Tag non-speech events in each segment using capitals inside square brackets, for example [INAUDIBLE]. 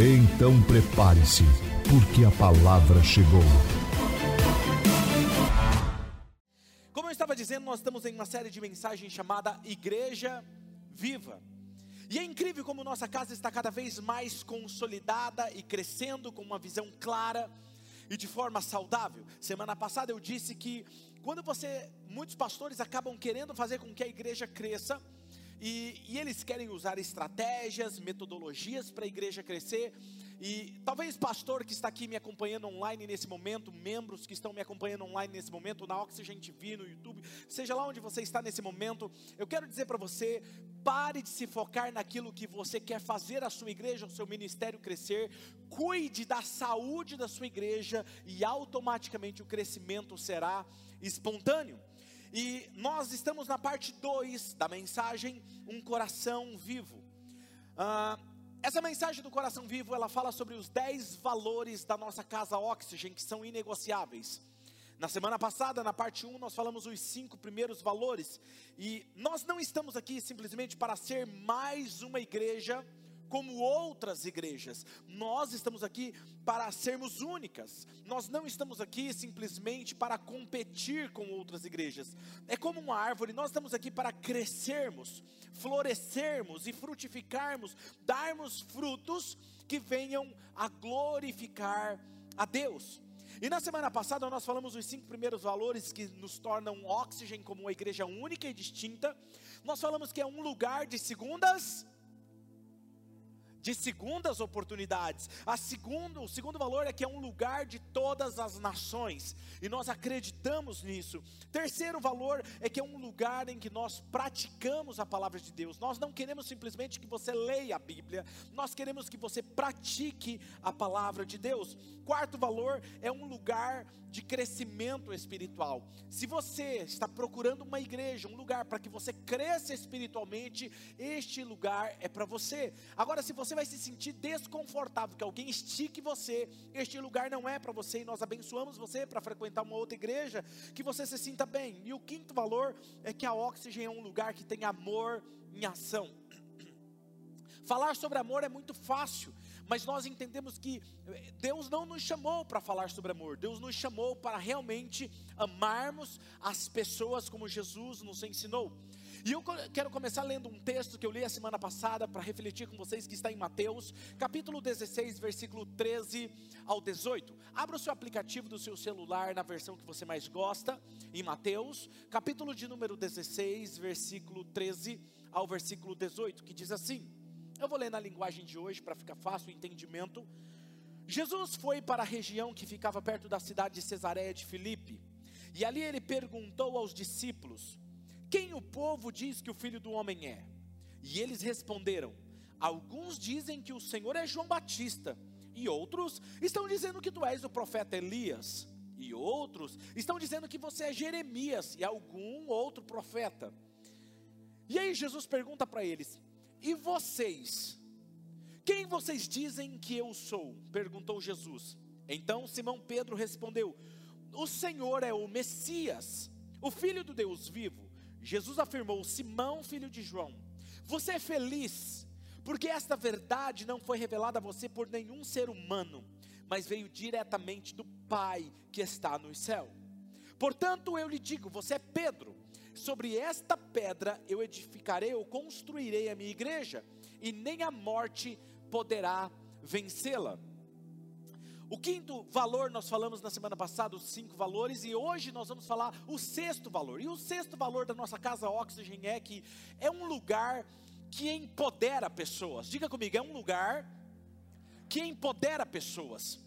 Então prepare-se, porque a palavra chegou. Como eu estava dizendo, nós estamos em uma série de mensagens chamada Igreja Viva. E é incrível como nossa casa está cada vez mais consolidada e crescendo com uma visão clara e de forma saudável. Semana passada eu disse que quando você, muitos pastores acabam querendo fazer com que a igreja cresça, e, e eles querem usar estratégias, metodologias para a igreja crescer. E talvez pastor que está aqui me acompanhando online nesse momento, membros que estão me acompanhando online nesse momento, na Oxygen TV, no YouTube, seja lá onde você está nesse momento, eu quero dizer para você, pare de se focar naquilo que você quer fazer a sua igreja, o seu ministério crescer, cuide da saúde da sua igreja e automaticamente o crescimento será espontâneo. E nós estamos na parte 2 da mensagem Um Coração Vivo. Uh, essa mensagem do Coração Vivo, ela fala sobre os 10 valores da nossa casa Oxygen, que são inegociáveis. Na semana passada, na parte 1, nós falamos os cinco primeiros valores. E nós não estamos aqui simplesmente para ser mais uma igreja como outras igrejas. Nós estamos aqui para sermos únicas. Nós não estamos aqui simplesmente para competir com outras igrejas. É como uma árvore, nós estamos aqui para crescermos, florescermos e frutificarmos, darmos frutos que venham a glorificar a Deus. E na semana passada nós falamos os cinco primeiros valores que nos tornam oxigênio como uma igreja única e distinta. Nós falamos que é um lugar de segundas de segundas oportunidades. A segundo, o segundo valor é que é um lugar de todas as nações, e nós acreditamos nisso. Terceiro valor é que é um lugar em que nós praticamos a palavra de Deus. Nós não queremos simplesmente que você leia a Bíblia, nós queremos que você pratique a palavra de Deus. Quarto valor é um lugar de crescimento espiritual. Se você está procurando uma igreja, um lugar para que você cresça espiritualmente, este lugar é para você. Agora, se você vai se sentir desconfortável, que alguém estique você, este lugar não é para você, e nós abençoamos você para frequentar uma outra igreja, que você se sinta bem. E o quinto valor é que a Oxygen é um lugar que tem amor em ação. [CLEARS THROAT] Falar sobre amor é muito fácil, mas nós entendemos que eh, Deus não nos chamou para falar sobre amor, Deus nos chamou para realmente amarmos as pessoas como Jesus nos ensinou. E eu quero começar lendo um texto que eu li a semana passada para refletir com vocês, que está em Mateus, capítulo 16, versículo 13 ao 18. Abra o seu aplicativo do seu celular na versão que você mais gosta, em Mateus, capítulo de número 16, versículo 13 ao versículo 18, que diz assim: Eu vou ler na linguagem de hoje para ficar fácil o entendimento. Jesus foi para a região que ficava perto da cidade de Cesareia de Filipe, e ali ele perguntou aos discípulos: quem o povo diz que o filho do homem é? E eles responderam: Alguns dizem que o Senhor é João Batista, e outros estão dizendo que tu és o profeta Elias, e outros estão dizendo que você é Jeremias e algum outro profeta. E aí Jesus pergunta para eles: E vocês? Quem vocês dizem que eu sou? perguntou Jesus. Então Simão Pedro respondeu: O Senhor é o Messias, o Filho do Deus vivo. Jesus afirmou: Simão, filho de João, você é feliz, porque esta verdade não foi revelada a você por nenhum ser humano, mas veio diretamente do Pai que está no céu. Portanto, eu lhe digo: você é Pedro, sobre esta pedra eu edificarei, eu construirei a minha igreja, e nem a morte poderá vencê-la. O quinto valor nós falamos na semana passada, os cinco valores, e hoje nós vamos falar o sexto valor. E o sexto valor da nossa casa Oxygen é que é um lugar que empodera pessoas. Diga comigo, é um lugar que empodera pessoas.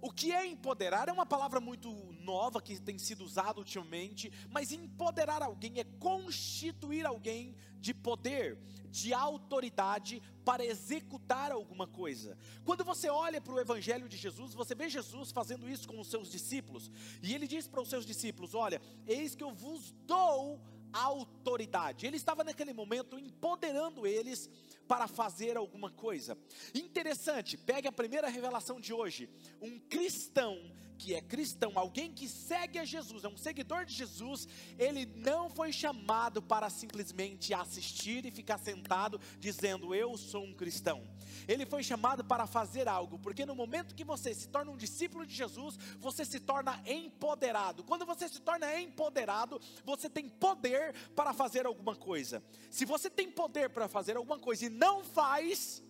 O que é empoderar? É uma palavra muito nova que tem sido usada ultimamente, mas empoderar alguém é constituir alguém de poder, de autoridade para executar alguma coisa. Quando você olha para o Evangelho de Jesus, você vê Jesus fazendo isso com os seus discípulos, e ele diz para os seus discípulos: Olha, eis que eu vos dou autoridade. Ele estava naquele momento empoderando eles para fazer alguma coisa. Interessante, pegue a primeira revelação de hoje. Um cristão que é cristão, alguém que segue a Jesus, é um seguidor de Jesus, ele não foi chamado para simplesmente assistir e ficar sentado dizendo eu sou um cristão. Ele foi chamado para fazer algo, porque no momento que você se torna um discípulo de Jesus, você se torna empoderado. Quando você se torna empoderado, você tem poder para fazer alguma coisa. Se você tem poder para fazer alguma coisa e não faz,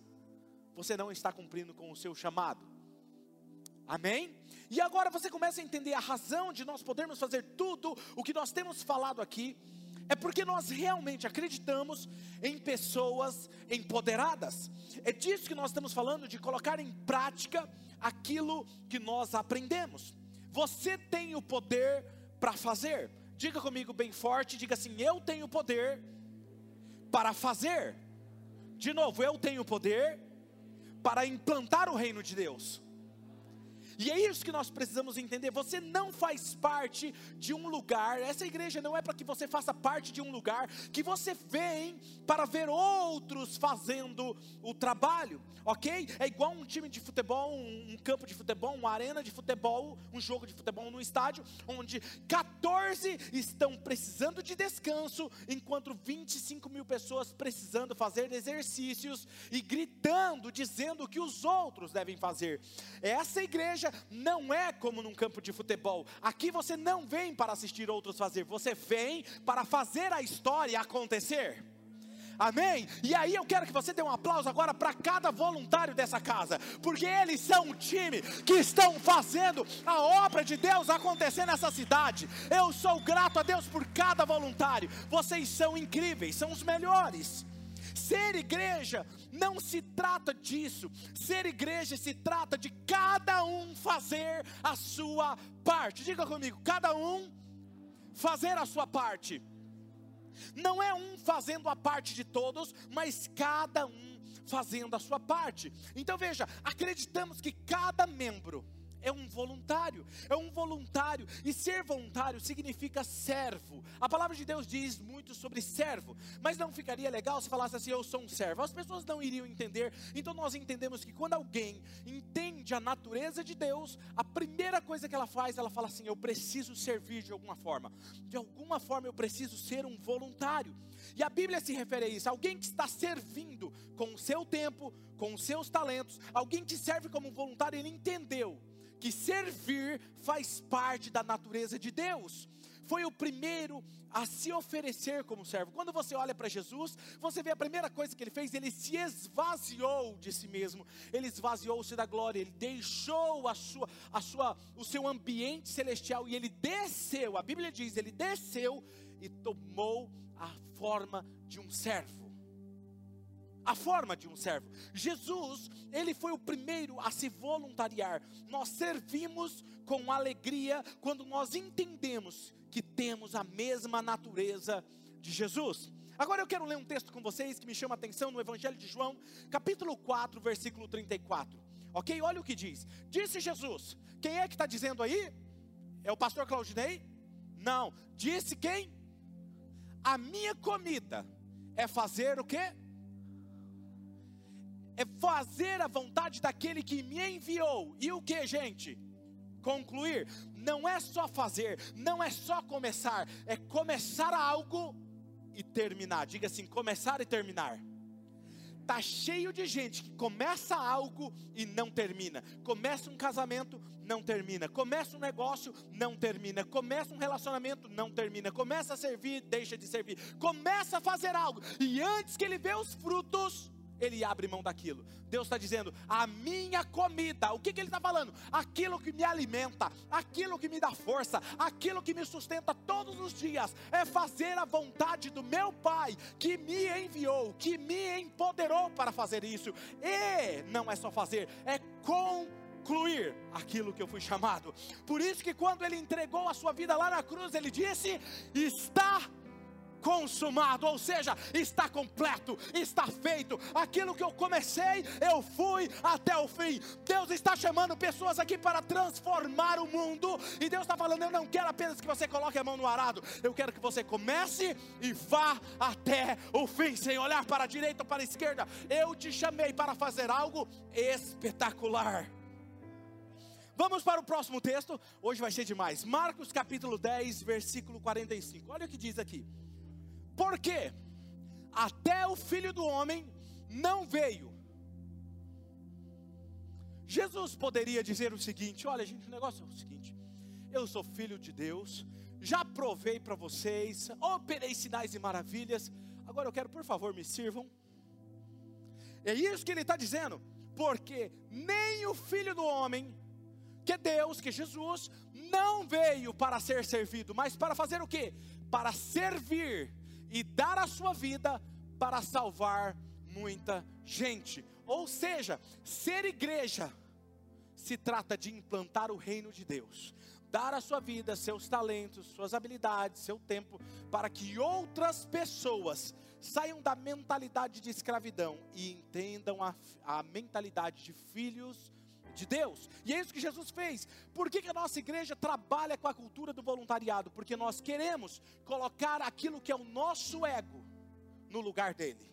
você não está cumprindo com o seu chamado. Amém? E agora você começa a entender a razão de nós podermos fazer tudo o que nós temos falado aqui. É porque nós realmente acreditamos em pessoas empoderadas. É disso que nós estamos falando, de colocar em prática aquilo que nós aprendemos. Você tem o poder para fazer. Diga comigo bem forte, diga assim: eu tenho poder para fazer. De novo, eu tenho poder para implantar o reino de Deus. E é isso que nós precisamos entender. Você não faz parte de um lugar, essa igreja não é para que você faça parte de um lugar que você vem para ver outros fazendo o trabalho, ok? É igual um time de futebol, um campo de futebol, uma arena de futebol, um jogo de futebol no estádio, onde 14 estão precisando de descanso, enquanto 25 mil pessoas precisando fazer exercícios e gritando, dizendo o que os outros devem fazer. Essa igreja igreja não é como num campo de futebol. Aqui você não vem para assistir outros fazer, você vem para fazer a história acontecer. Amém? E aí eu quero que você dê um aplauso agora para cada voluntário dessa casa, porque eles são um time que estão fazendo a obra de Deus acontecer nessa cidade. Eu sou grato a Deus por cada voluntário. Vocês são incríveis, são os melhores. Ser igreja não se trata disso. Ser igreja se trata de cada um fazer a sua parte. Diga comigo, cada um fazer a sua parte. Não é um fazendo a parte de todos, mas cada um fazendo a sua parte. Então veja, acreditamos que cada membro é um voluntário, é um voluntário, e ser voluntário significa servo. A palavra de Deus diz muito sobre servo, mas não ficaria legal se falasse assim: eu sou um servo. As pessoas não iriam entender. Então nós entendemos que quando alguém entende a natureza de Deus, a primeira coisa que ela faz, ela fala assim: eu preciso servir de alguma forma. De alguma forma eu preciso ser um voluntário. E a Bíblia se refere a isso: alguém que está servindo com o seu tempo, com os seus talentos, alguém que serve como voluntário, ele entendeu que servir faz parte da natureza de Deus. Foi o primeiro a se oferecer como servo. Quando você olha para Jesus, você vê a primeira coisa que ele fez, ele se esvaziou de si mesmo. Ele esvaziou-se da glória, ele deixou a sua, a sua, o seu ambiente celestial e ele desceu. A Bíblia diz, ele desceu e tomou a forma de um servo a forma de um servo. Jesus, ele foi o primeiro a se voluntariar. Nós servimos com alegria quando nós entendemos que temos a mesma natureza de Jesus. Agora eu quero ler um texto com vocês que me chama a atenção no Evangelho de João, capítulo 4, versículo 34. Ok? Olha o que diz. Disse Jesus. Quem é que está dizendo aí? É o pastor Claudinei? Não. Disse quem? A minha comida é fazer o quê? É fazer a vontade daquele que me enviou. E o que, gente? Concluir. Não é só fazer, não é só começar, é começar algo e terminar. Diga assim: começar e terminar. Tá cheio de gente que começa algo e não termina. Começa um casamento, não termina. Começa um negócio, não termina. Começa um relacionamento, não termina. Começa a servir, deixa de servir. Começa a fazer algo e antes que ele vê os frutos, ele abre mão daquilo. Deus está dizendo: a minha comida, o que, que ele está falando? Aquilo que me alimenta, aquilo que me dá força, aquilo que me sustenta todos os dias, é fazer a vontade do meu Pai, que me enviou, que me empoderou para fazer isso. E não é só fazer, é concluir concluir aquilo que eu fui chamado. Por isso que quando ele entregou a sua vida lá na cruz, ele disse: está consumado, ou seja, está completo, está feito. Aquilo que eu comecei, eu fui até o fim. Deus está chamando pessoas aqui para transformar o mundo, e Deus está falando: eu não quero apenas que você coloque a mão no arado, eu quero que você comece e vá até o fim, sem olhar para a direita ou para a esquerda. Eu te chamei para fazer algo espetacular. Vamos para o próximo texto, hoje vai ser demais. Marcos capítulo 10, versículo 45. Olha o que diz aqui. Porque até o filho do homem não veio. Jesus poderia dizer o seguinte: olha, gente, o negócio é o seguinte. Eu sou filho de Deus, já provei para vocês, operei sinais e maravilhas. Agora eu quero, por favor, me sirvam. É isso que ele está dizendo, porque nem o filho do homem, que é Deus, que é Jesus, não veio para ser servido, mas para fazer o que? Para servir e dar a sua vida para salvar muita gente. Ou seja, ser igreja se trata de implantar o reino de Deus, dar a sua vida, seus talentos, suas habilidades, seu tempo, para que outras pessoas saiam da mentalidade de escravidão e entendam a, a mentalidade de filhos de Deus. E é isso que Jesus fez. Por que, que a nossa igreja trabalha com a cultura do voluntariado? Porque nós queremos colocar aquilo que é o nosso ego no lugar dele.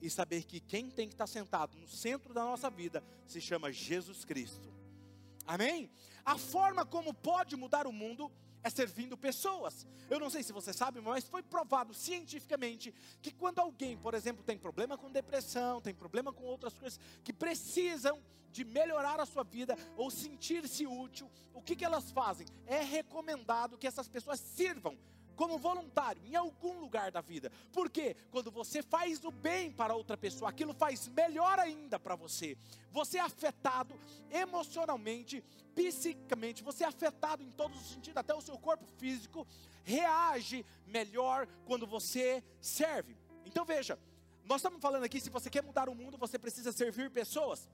E saber que quem tem que estar sentado no centro da nossa vida se chama Jesus Cristo. Amém? A forma como pode mudar o mundo é servindo pessoas. Eu não sei se você sabe, mas foi provado cientificamente que quando alguém, por exemplo, tem problema com depressão, tem problema com outras coisas que precisam de melhorar a sua vida ou sentir-se útil, o que, que elas fazem? É recomendado que essas pessoas sirvam como voluntário em algum lugar da vida. Porque quando você faz o bem para outra pessoa, aquilo faz melhor ainda para você. Você é afetado emocionalmente, psicamente, você é afetado em todos os sentidos, até o seu corpo físico reage melhor quando você serve. Então veja, nós estamos falando aqui, se você quer mudar o mundo, você precisa servir pessoas.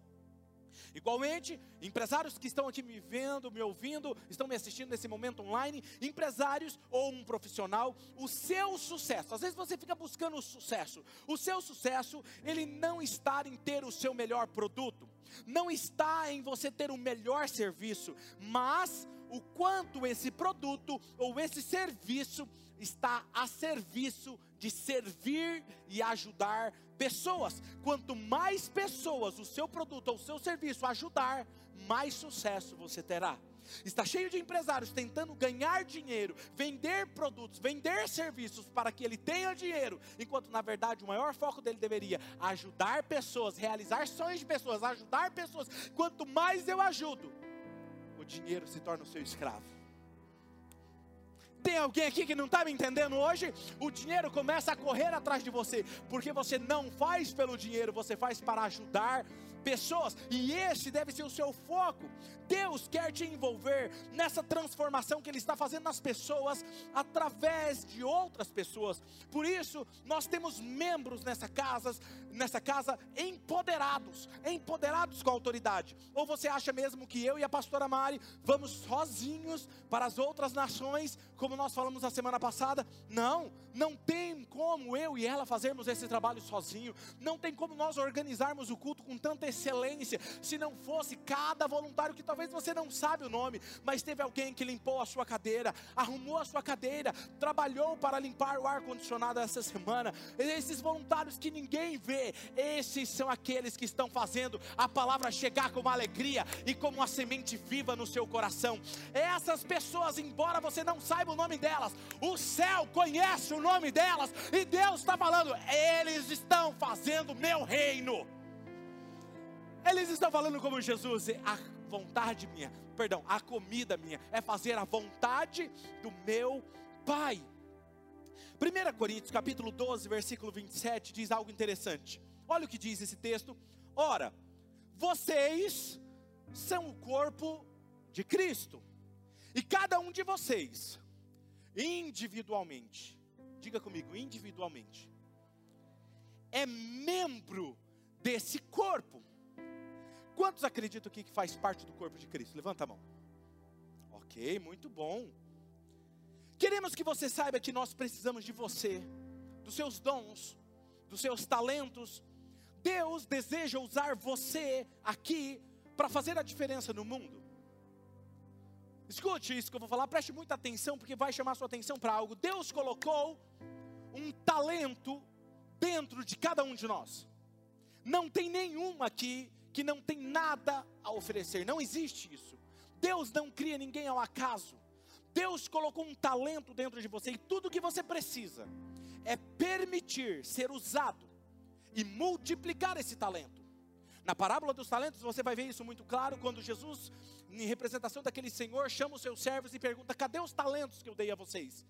Igualmente, empresários que estão aqui me vendo, me ouvindo, estão me assistindo nesse momento online, empresários ou um profissional, o seu sucesso, às vezes você fica buscando o sucesso, o seu sucesso, ele não está em ter o seu melhor produto, não está em você ter o melhor serviço, mas o quanto esse produto ou esse serviço está a serviço de servir e ajudar pessoas. Quanto mais pessoas o seu produto ou o seu serviço ajudar, mais sucesso você terá. Está cheio de empresários tentando ganhar dinheiro, vender produtos, vender serviços para que ele tenha dinheiro, enquanto na verdade o maior foco dele deveria ajudar pessoas, realizar sonhos de pessoas, ajudar pessoas. Quanto mais eu ajudo, o dinheiro se torna o seu escravo. Tem alguém aqui que não está me entendendo hoje? O dinheiro começa a correr atrás de você, porque você não faz pelo dinheiro, você faz para ajudar pessoas, e esse deve ser o seu foco. Deus quer te envolver nessa transformação que Ele está fazendo nas pessoas através de outras pessoas. Por isso, nós temos membros nessa casa, nessa casa empoderados, empoderados com autoridade. Ou você acha mesmo que eu e a pastora Mari vamos sozinhos para as outras nações, como nós falamos na semana passada? Não, não tem como eu e ela fazermos esse trabalho sozinho. Não tem como nós organizarmos o culto com tanta excelência, se não fosse cada voluntário que talvez você não sabe o nome, mas teve alguém que limpou a sua cadeira, arrumou a sua cadeira, trabalhou para limpar o ar condicionado essa semana. Esses voluntários que ninguém vê, esses são aqueles que estão fazendo a palavra chegar com uma alegria e como uma semente viva no seu coração. Essas pessoas, embora você não saiba o nome delas, o céu conhece o nome delas e Deus está falando, eles estão fazendo meu reino. Eles estão falando como Jesus, a vontade minha, perdão, a comida minha é fazer a vontade do meu Pai. 1 Coríntios capítulo 12, versículo 27 diz algo interessante. Olha o que diz esse texto. Ora, vocês são o corpo de Cristo. E cada um de vocês, individualmente, diga comigo, individualmente, é membro desse corpo. Quantos acreditam que faz parte do corpo de Cristo? Levanta a mão. Ok, muito bom. Queremos que você saiba que nós precisamos de você, dos seus dons, dos seus talentos. Deus deseja usar você aqui para fazer a diferença no mundo. Escute isso que eu vou falar, preste muita atenção, porque vai chamar sua atenção para algo. Deus colocou um talento dentro de cada um de nós. Não tem nenhum aqui que não tem nada a oferecer, não existe isso. Deus não cria ninguém ao acaso. Deus colocou um talento dentro de você e tudo que você precisa é permitir ser usado e multiplicar esse talento. Na parábola dos talentos, você vai ver isso muito claro quando Jesus, em representação daquele senhor, chama os seus servos e pergunta: Cadê os talentos que eu dei a vocês?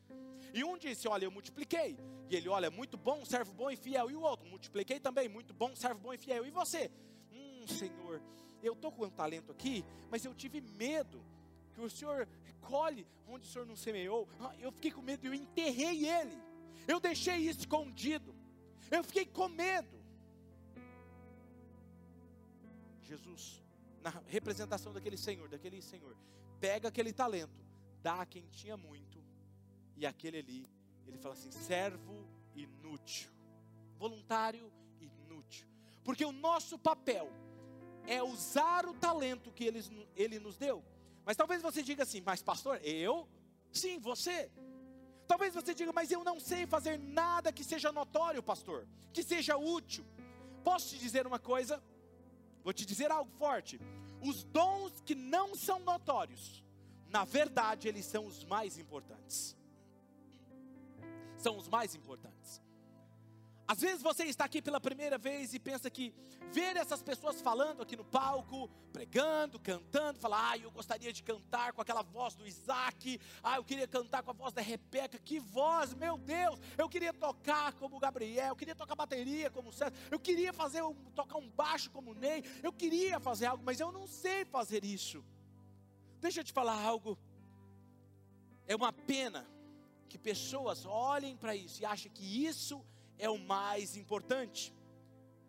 E um disse: Olha, eu multipliquei. E ele: Olha, muito bom, servo bom e fiel. E o outro: Multipliquei também, muito bom, servo bom e fiel. E você? Hum, Senhor, eu estou com um talento aqui, mas eu tive medo que o Senhor colhe onde o Senhor não semeou. Ah, eu fiquei com medo e eu enterrei ele. Eu deixei escondido. Eu fiquei com medo. Jesus, na representação daquele Senhor, daquele Senhor, pega aquele talento, dá a quem tinha muito, e aquele ali, ele fala assim: servo inútil, voluntário inútil, porque o nosso papel é usar o talento que ele, ele nos deu. Mas talvez você diga assim, mas pastor, eu? Sim, você. Talvez você diga, mas eu não sei fazer nada que seja notório, pastor, que seja útil. Posso te dizer uma coisa? Vou te dizer algo forte. Os dons que não são notórios, na verdade, eles são os mais importantes. São os mais importantes. Às vezes você está aqui pela primeira vez e pensa que ver essas pessoas falando aqui no palco, pregando, cantando, falar, ah, eu gostaria de cantar com aquela voz do Isaac, ah, eu queria cantar com a voz da Rebeca, que voz, meu Deus, eu queria tocar como o Gabriel, eu queria tocar bateria como o César, eu queria fazer tocar um baixo como o Ney, eu queria fazer algo, mas eu não sei fazer isso. Deixa eu te falar algo. É uma pena que pessoas olhem para isso e achem que isso é o mais importante.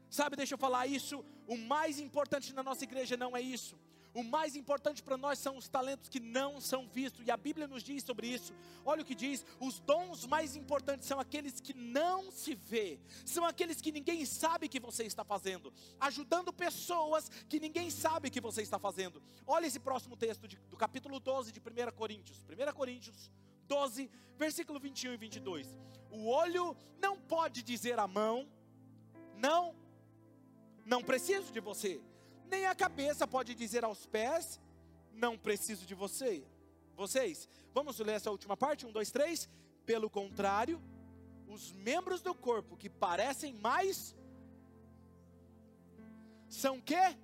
Sabe, deixa eu falar isso. O mais importante na nossa igreja não é isso. O mais importante para nós são os talentos que não são vistos, e a Bíblia nos diz sobre isso. Olha o que diz: os dons mais importantes são aqueles que não se vê, são aqueles que ninguém sabe que você está fazendo, ajudando pessoas que ninguém sabe que você está fazendo. Olha esse próximo texto de, do capítulo 12 de 1 Coríntios. 1 Coríntios 12, versículo 21 e 22. O olho não pode dizer à mão, não, não preciso de você. Nem a cabeça pode dizer aos pés, não preciso de você. Vocês, vamos ler essa última parte, um, dois, três. Pelo contrário, os membros do corpo que parecem mais são quê?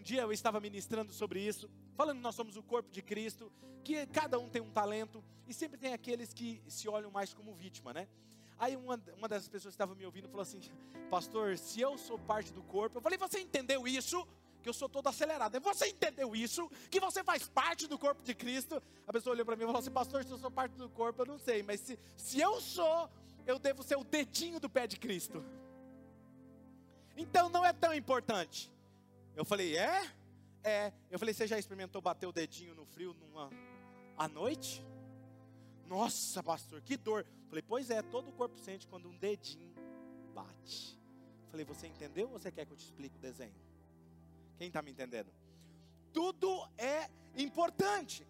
Um dia eu estava ministrando sobre isso, falando que nós somos o corpo de Cristo, que cada um tem um talento, e sempre tem aqueles que se olham mais como vítima, né? Aí uma, uma das pessoas que estava me ouvindo falou assim: Pastor, se eu sou parte do corpo, eu falei: Você entendeu isso? Que eu sou todo acelerado. Você entendeu isso? Que você faz parte do corpo de Cristo? A pessoa olhou para mim e falou assim: Pastor, se eu sou parte do corpo, eu não sei, mas se, se eu sou, eu devo ser o dedinho do pé de Cristo. Então não é tão importante. Eu falei, é? É. Eu falei, você já experimentou bater o dedinho no frio numa à noite? Nossa, pastor, que dor. Eu falei, pois é, todo o corpo sente quando um dedinho bate. Eu falei, você entendeu ou você quer que eu te explique o desenho? Quem está me entendendo? Tudo é importante.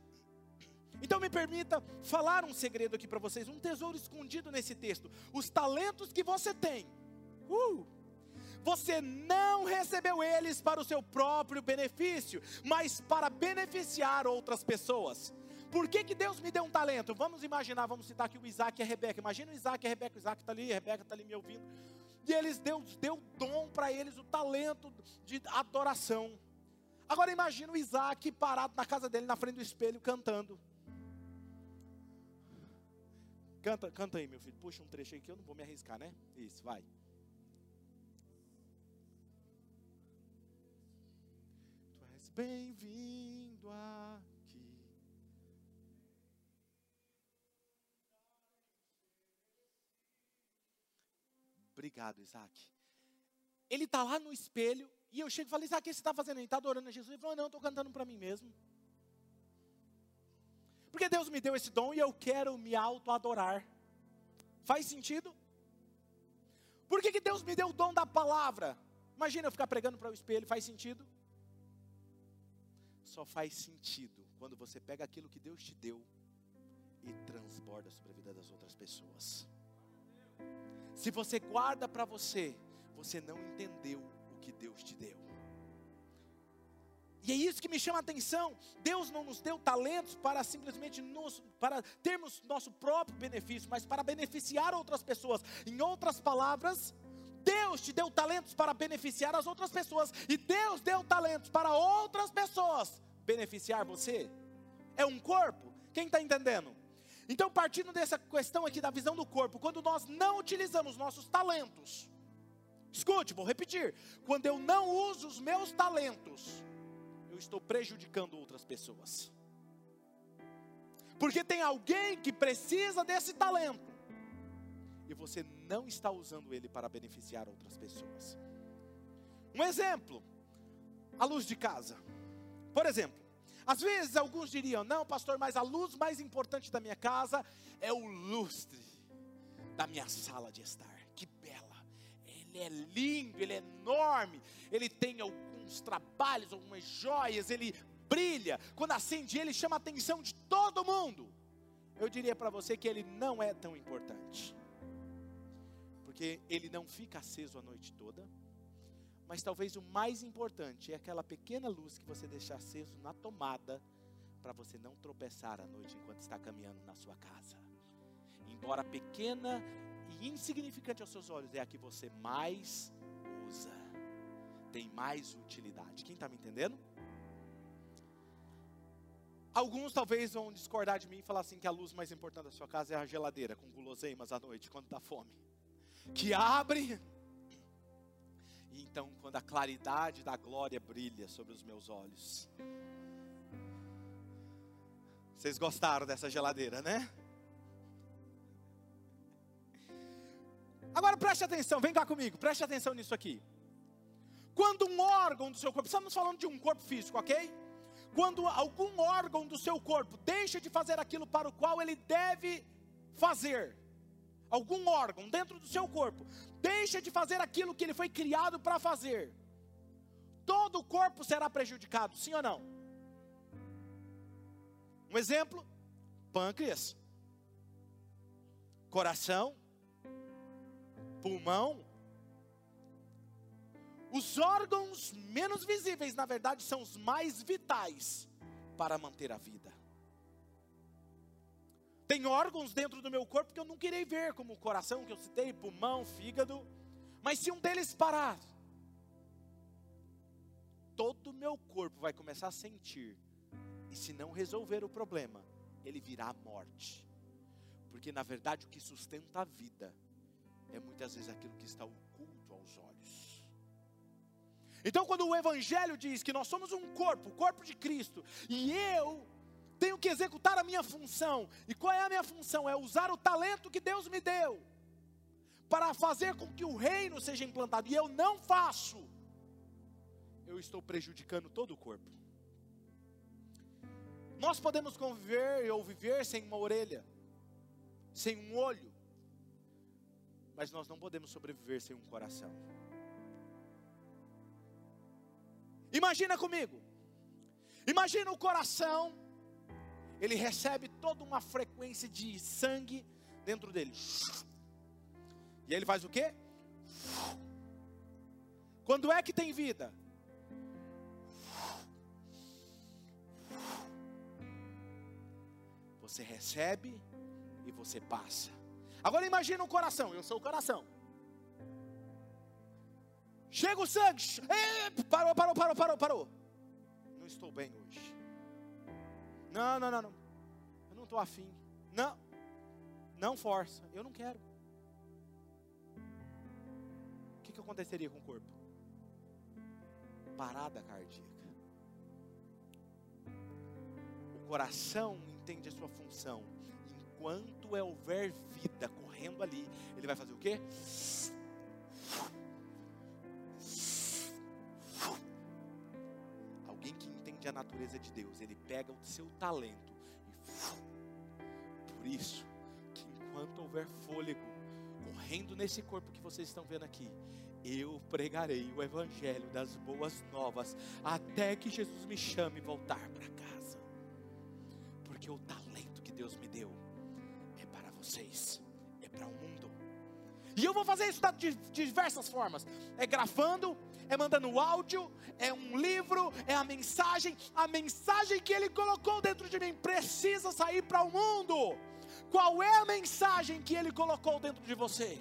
Então me permita falar um segredo aqui para vocês, um tesouro escondido nesse texto. Os talentos que você tem. Uh, você não recebeu eles para o seu próprio benefício, mas para beneficiar outras pessoas. Por que, que Deus me deu um talento? Vamos imaginar, vamos citar aqui o Isaac e a Rebeca. Imagina o Isaac e a Rebeca, o Isaac está ali, a Rebeca está ali me ouvindo. E eles Deus deu dom para eles, o talento de adoração. Agora imagina o Isaac parado na casa dele, na frente do espelho, cantando. Canta, canta aí, meu filho. Puxa um trecho aí que eu não vou me arriscar, né? Isso, vai. Bem-vindo aqui. obrigado, Isaac. Ele está lá no espelho e eu chego e falo, Isaac, o que você está fazendo? Ele está adorando a Jesus. Ele falou, não, estou cantando para mim mesmo. Porque Deus me deu esse dom e eu quero me auto-adorar. Faz sentido? Por que, que Deus me deu o dom da palavra? Imagina eu ficar pregando para o espelho, faz sentido? Só faz sentido quando você pega aquilo que Deus te deu e transborda sobre a vida das outras pessoas. Se você guarda para você, você não entendeu o que Deus te deu. E é isso que me chama a atenção. Deus não nos deu talentos para simplesmente nos, para termos nosso próprio benefício, mas para beneficiar outras pessoas. Em outras palavras, Deus te deu talentos para beneficiar as outras pessoas, e Deus deu talentos para outras pessoas beneficiar você. É um corpo. Quem está entendendo? Então, partindo dessa questão aqui da visão do corpo, quando nós não utilizamos nossos talentos, escute, vou repetir: quando eu não uso os meus talentos, eu estou prejudicando outras pessoas. Porque tem alguém que precisa desse talento, e você não está usando ele para beneficiar outras pessoas. Um exemplo, a luz de casa. Por exemplo, às vezes alguns diriam: Não, pastor, mas a luz mais importante da minha casa é o lustre da minha sala de estar. Que bela! Ele é lindo, ele é enorme, ele tem alguns trabalhos, algumas joias, ele brilha. Quando acende ele, chama a atenção de todo mundo. Eu diria para você que ele não é tão importante, porque ele não fica aceso a noite toda mas talvez o mais importante é aquela pequena luz que você deixa aceso na tomada para você não tropeçar à noite enquanto está caminhando na sua casa. Embora pequena e insignificante aos seus olhos, é a que você mais usa, tem mais utilidade. Quem está me entendendo? Alguns talvez vão discordar de mim e falar assim que a luz mais importante da sua casa é a geladeira com guloseimas à noite quando está fome, que abre e então, quando a claridade da glória brilha sobre os meus olhos. Vocês gostaram dessa geladeira, né? Agora preste atenção, vem cá comigo, preste atenção nisso aqui. Quando um órgão do seu corpo, estamos falando de um corpo físico, ok? Quando algum órgão do seu corpo deixa de fazer aquilo para o qual ele deve fazer, algum órgão dentro do seu corpo deixa de fazer aquilo que ele foi criado para fazer, todo o corpo será prejudicado, sim ou não? Um exemplo: pâncreas, coração, pulmão. Os órgãos menos visíveis, na verdade, são os mais vitais para manter a vida. Tem órgãos dentro do meu corpo que eu não queria ver, como o coração que eu citei, pulmão, fígado. Mas se um deles parar, todo o meu corpo vai começar a sentir. E se não resolver o problema, ele virá a morte. Porque na verdade o que sustenta a vida é muitas vezes aquilo que está oculto aos olhos. Então, quando o Evangelho diz que nós somos um corpo, o corpo de Cristo, e eu tenho que executar a minha função. E qual é a minha função? É usar o talento que Deus me deu para fazer com que o reino seja implantado. E eu não faço. Eu estou prejudicando todo o corpo. Nós podemos conviver ou viver sem uma orelha, sem um olho, mas nós não podemos sobreviver sem um coração. Imagina comigo. Imagina o coração ele recebe toda uma frequência de sangue dentro dele. E ele faz o quê? Quando é que tem vida? Você recebe e você passa. Agora imagina o coração, eu sou o coração. Chega o sangue, parou, parou, parou, parou, parou. Não estou bem hoje. Não, não, não, não. Eu não estou afim. Não. Não força. Eu não quero. O que, que aconteceria com o corpo? Parada cardíaca. O coração entende a sua função. Enquanto houver vida correndo ali, ele vai fazer o quê? A natureza de Deus, ele pega o seu talento e por isso que enquanto houver fôlego correndo nesse corpo que vocês estão vendo aqui, eu pregarei o evangelho das boas novas até que Jesus me chame voltar para casa. Porque o talento que Deus me deu é para vocês, é para o mundo. E eu vou fazer isso de diversas formas: é gravando, é mandando áudio, é um livro, é a mensagem. A mensagem que Ele colocou dentro de mim precisa sair para o mundo. Qual é a mensagem que Ele colocou dentro de você?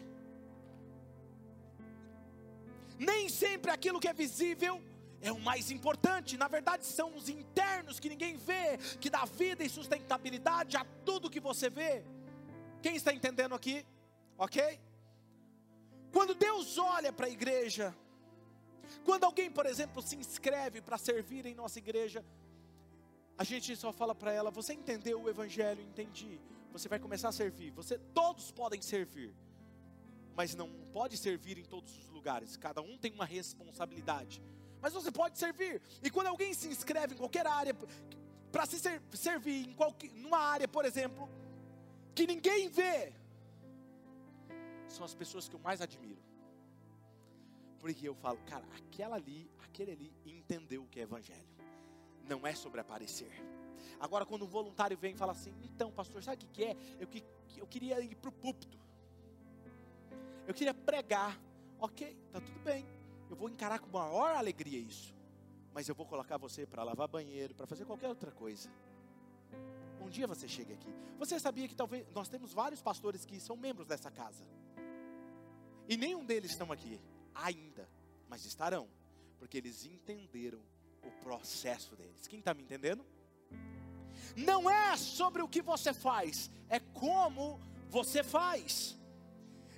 Nem sempre aquilo que é visível é o mais importante. Na verdade, são os internos que ninguém vê, que dá vida e sustentabilidade a tudo que você vê. Quem está entendendo aqui? Ok? Quando Deus olha para a igreja, quando alguém, por exemplo, se inscreve para servir em nossa igreja, a gente só fala para ela: Você entendeu o Evangelho? Entendi. Você vai começar a servir. Você, todos podem servir mas não pode servir em todos os lugares. Cada um tem uma responsabilidade. Mas você pode servir. E quando alguém se inscreve em qualquer área, para se ser, servir em qualquer, numa área, por exemplo, que ninguém vê, são as pessoas que eu mais admiro. Porque eu falo, cara, aquela ali, aquele ali entendeu o que é evangelho. Não é sobre aparecer. Agora, quando um voluntário vem e fala assim, então, pastor, sabe o que, que é? Eu, eu queria ir para o púlpito. Eu queria pregar. Ok, tá tudo bem. Eu vou encarar com maior alegria isso. Mas eu vou colocar você para lavar banheiro, para fazer qualquer outra coisa. Um dia você chega aqui. Você sabia que talvez nós temos vários pastores que são membros dessa casa. E nenhum deles estão aqui ainda, mas estarão, porque eles entenderam o processo deles. Quem está me entendendo? Não é sobre o que você faz, é como você faz.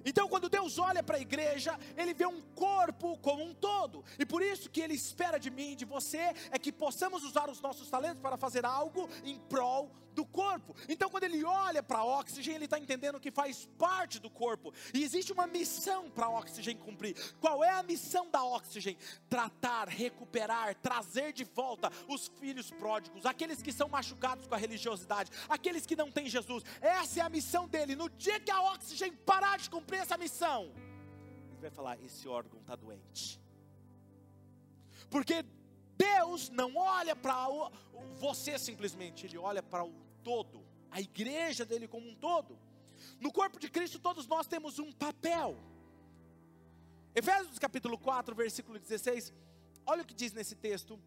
Então, quando Deus olha para a igreja, Ele vê um corpo como um todo, e por isso que Ele espera de mim, de você, é que possamos usar os nossos talentos para fazer algo em prol do corpo. Então, quando Ele olha para oxigênio, Ele está entendendo que faz parte do corpo, e existe uma missão para oxigênio cumprir. Qual é a missão da oxigênio? Tratar, recuperar, trazer de volta os filhos pródigos, aqueles que são machucados com a religiosidade, aqueles que não têm Jesus. Essa é a missão dele. No dia que a oxigênio parar de cumprir, cumprir essa missão, ele vai falar: esse órgão está doente. Porque Deus não olha para você simplesmente, Ele olha para o todo, a igreja dele como um todo. No corpo de Cristo, todos nós temos um papel. Efésios capítulo 4, versículo 16, olha o que diz nesse texto: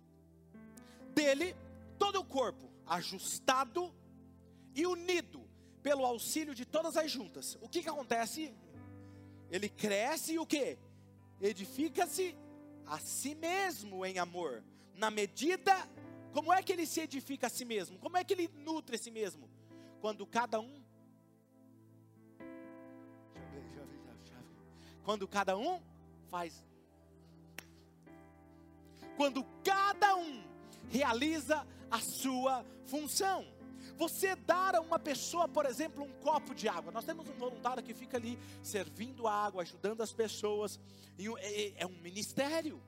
dele, todo o corpo ajustado e unido pelo auxílio de todas as juntas. O que, que acontece? Ele cresce e o que? Edifica-se a si mesmo em amor. Na medida, como é que ele se edifica a si mesmo? Como é que ele nutre a si mesmo? Quando cada um. Quando cada um faz. Quando cada um realiza a sua função. Você dar a uma pessoa, por exemplo, um copo de água. Nós temos um voluntário que fica ali servindo água, ajudando as pessoas. É, é, é um ministério.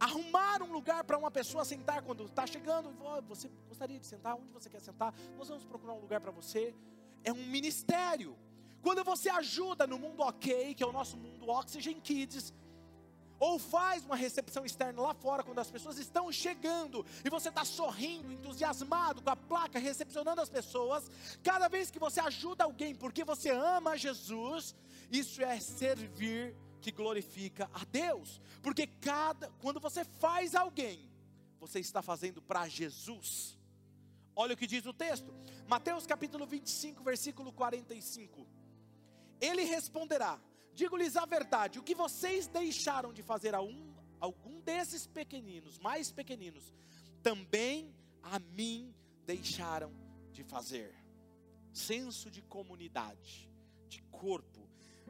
Arrumar um lugar para uma pessoa sentar quando está chegando. Você gostaria de sentar? Onde você quer sentar? Nós vamos procurar um lugar para você. É um ministério. Quando você ajuda no mundo ok, que é o nosso mundo Oxygen Kids, ou faz uma recepção externa lá fora, quando as pessoas estão chegando e você está sorrindo, entusiasmado com a placa, recepcionando as pessoas. Cada vez que você ajuda alguém porque você ama Jesus, isso é servir que glorifica a Deus, porque cada quando você faz alguém, você está fazendo para Jesus. Olha o que diz o texto, Mateus capítulo 25, versículo 45. Ele responderá: Digo-lhes a verdade: o que vocês deixaram de fazer a um, algum desses pequeninos, mais pequeninos, também a mim deixaram de fazer. Senso de comunidade, de corpo.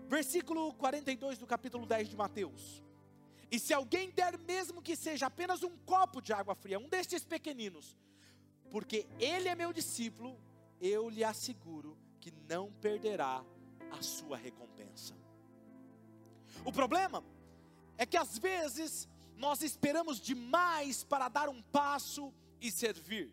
Versículo 42 do capítulo 10 de Mateus. E se alguém der, mesmo que seja apenas um copo de água fria, um destes pequeninos, porque ele é meu discípulo, eu lhe asseguro que não perderá a sua recompensa. O problema é que às vezes nós esperamos demais para dar um passo e servir.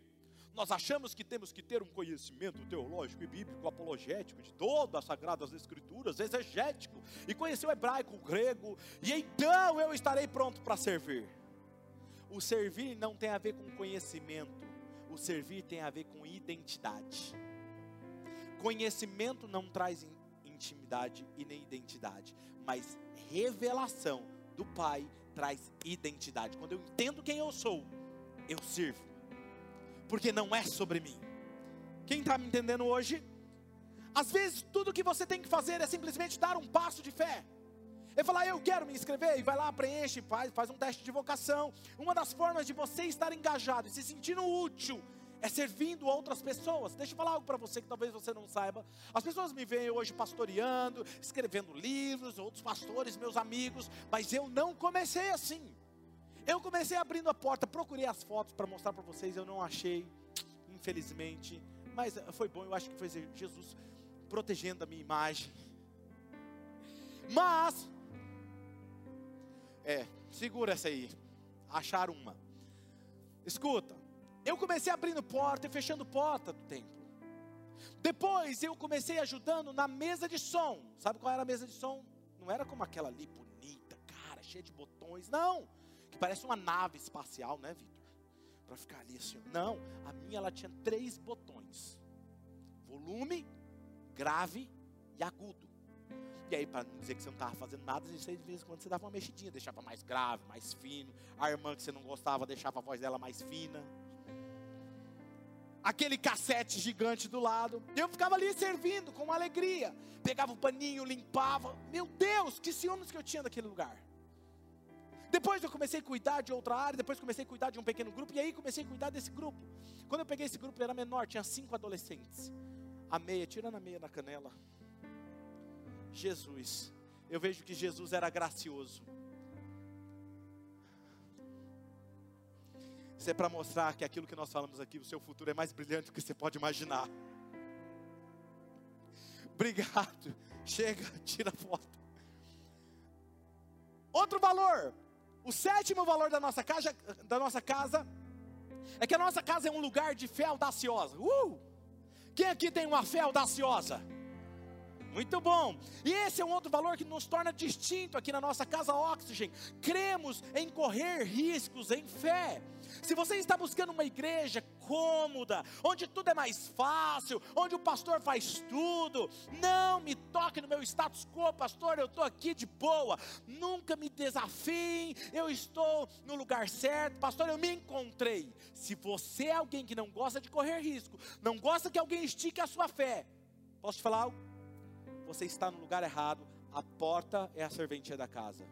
Nós achamos que temos que ter um conhecimento teológico e bíblico, apologético de todas as sagradas escrituras, exegético, e conhecer o hebraico, o grego, e então eu estarei pronto para servir. O servir não tem a ver com conhecimento, o servir tem a ver com identidade. Conhecimento não traz intimidade e nem identidade, mas revelação do Pai traz identidade. Quando eu entendo quem eu sou, eu sirvo, porque não é sobre mim. Quem está me entendendo hoje? Às vezes, tudo que você tem que fazer é simplesmente dar um passo de fé. Ele fala, eu quero me inscrever, e vai lá, preenche, faz, faz um teste de vocação. Uma das formas de você estar engajado e se sentindo útil é servindo outras pessoas. Deixa eu falar algo para você que talvez você não saiba. As pessoas me veem hoje pastoreando, escrevendo livros, outros pastores, meus amigos, mas eu não comecei assim. Eu comecei abrindo a porta, procurei as fotos para mostrar para vocês, eu não achei, infelizmente, mas foi bom, eu acho que foi Jesus protegendo a minha imagem. Mas, é, segura essa aí, achar uma. Escuta, eu comecei abrindo porta e fechando porta do templo. Depois eu comecei ajudando na mesa de som. Sabe qual era a mesa de som? Não era como aquela ali bonita, cara, cheia de botões. Não, que parece uma nave espacial, né, Vitor? Para ficar ali assim. Não, a minha ela tinha três botões: volume, grave e agudo. E aí, para não dizer que você não estava fazendo nada, de vez em quando você dava uma mexidinha, deixava mais grave, mais fino. A irmã que você não gostava, deixava a voz dela mais fina aquele cassete gigante do lado. Eu ficava ali servindo com alegria. Pegava o paninho, limpava. Meu Deus, que ciúmes que eu tinha daquele lugar. Depois eu comecei a cuidar de outra área, depois comecei a cuidar de um pequeno grupo, e aí comecei a cuidar desse grupo. Quando eu peguei esse grupo, ele era menor, tinha cinco adolescentes. A meia, tirando a meia na canela. Jesus, eu vejo que Jesus era gracioso. Isso é para mostrar que aquilo que nós falamos aqui, o seu futuro é mais brilhante do que você pode imaginar. Obrigado. Chega, [LAUGHS] tira foto. Outro valor. O sétimo valor da nossa casa, da nossa casa é que a nossa casa é um lugar de fé audaciosa. Uh! Quem aqui tem uma fé audaciosa? Muito bom. E esse é um outro valor que nos torna distinto aqui na nossa casa Oxygen. Cremos em correr riscos em fé. Se você está buscando uma igreja cômoda, onde tudo é mais fácil, onde o pastor faz tudo, não me toque no meu status quo, pastor, eu estou aqui de boa, nunca me desafiem, eu estou no lugar certo, pastor, eu me encontrei. Se você é alguém que não gosta de correr risco, não gosta que alguém estique a sua fé, posso te falar algo? Você está no lugar errado, a porta é a serventia da casa.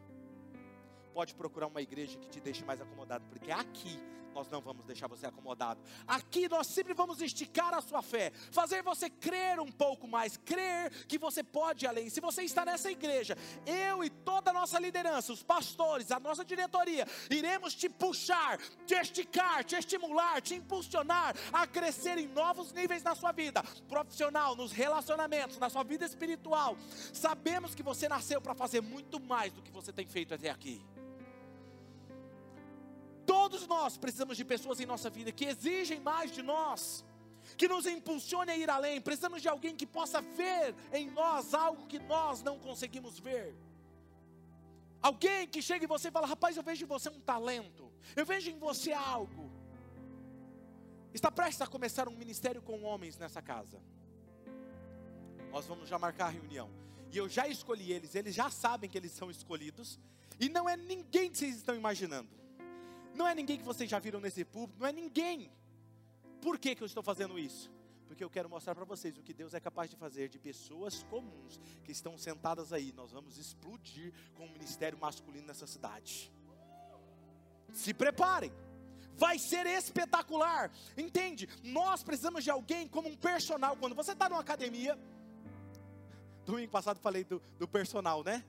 Pode procurar uma igreja que te deixe mais acomodado, porque aqui nós não vamos deixar você acomodado. Aqui nós sempre vamos esticar a sua fé, fazer você crer um pouco mais, crer que você pode ir além. Se você está nessa igreja, eu e toda a nossa liderança, os pastores, a nossa diretoria, iremos te puxar, te esticar, te estimular, te impulsionar a crescer em novos níveis na sua vida profissional, nos relacionamentos, na sua vida espiritual. Sabemos que você nasceu para fazer muito mais do que você tem feito até aqui. Todos nós precisamos de pessoas em nossa vida que exigem mais de nós, que nos impulsione a ir além. Precisamos de alguém que possa ver em nós algo que nós não conseguimos ver. Alguém que chegue em você e fala: Rapaz, eu vejo em você um talento, eu vejo em você algo. Está prestes a começar um ministério com homens nessa casa. Nós vamos já marcar a reunião. E eu já escolhi eles, eles já sabem que eles são escolhidos. E não é ninguém que vocês estão imaginando. Não é ninguém que vocês já viram nesse púlpito, não é ninguém. Por que, que eu estou fazendo isso? Porque eu quero mostrar para vocês o que Deus é capaz de fazer de pessoas comuns que estão sentadas aí. Nós vamos explodir com o ministério masculino nessa cidade. Se preparem vai ser espetacular. Entende? Nós precisamos de alguém como um personal. Quando você está numa academia, domingo passado falei do, do personal, né?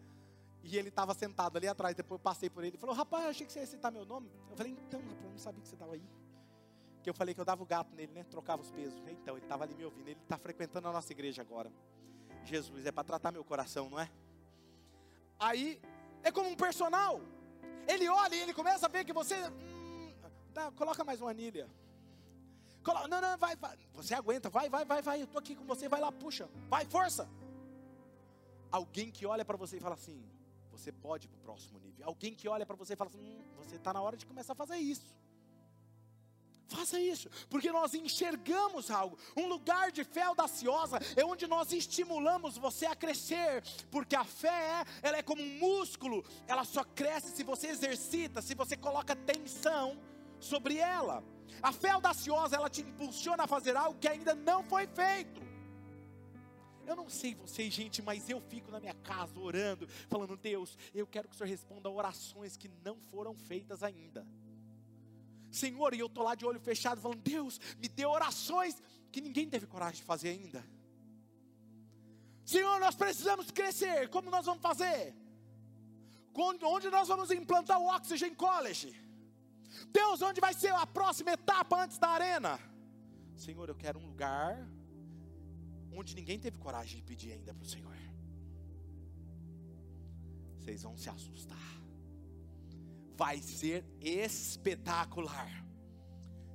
E ele estava sentado ali atrás. Depois eu passei por ele e falou: Rapaz, eu achei que você ia citar meu nome. Eu falei: Então, rapaz, eu não sabia que você estava aí. Que eu falei que eu dava o gato nele, né? Trocava os pesos. Então, ele estava ali me ouvindo. Ele está frequentando a nossa igreja agora. Jesus, é para tratar meu coração, não é? Aí, é como um personal. ele olha e ele começa a ver que você. Hum, dá, coloca mais uma anilha. Coloca, não, não, vai, vai. Você aguenta, vai, vai, vai, vai. Eu estou aqui com você, vai lá, puxa. Vai, força. Alguém que olha para você e fala assim: você pode ir para o próximo nível. Alguém que olha para você e fala assim: hum, você está na hora de começar a fazer isso. Faça isso, porque nós enxergamos algo. Um lugar de fé audaciosa é onde nós estimulamos você a crescer, porque a fé, ela é como um músculo, ela só cresce se você exercita, se você coloca tensão sobre ela. A fé audaciosa, ela te impulsiona a fazer algo que ainda não foi feito. Eu não sei vocês, gente, mas eu fico na minha casa orando, falando: Deus, eu quero que o Senhor responda orações que não foram feitas ainda. Senhor, e eu estou lá de olho fechado, falando: Deus, me dê orações que ninguém teve coragem de fazer ainda. Senhor, nós precisamos crescer, como nós vamos fazer? Onde nós vamos implantar o Oxygen College? Deus, onde vai ser a próxima etapa antes da arena? Senhor, eu quero um lugar onde ninguém teve coragem de pedir ainda para o Senhor. Vocês vão se assustar vai ser espetacular.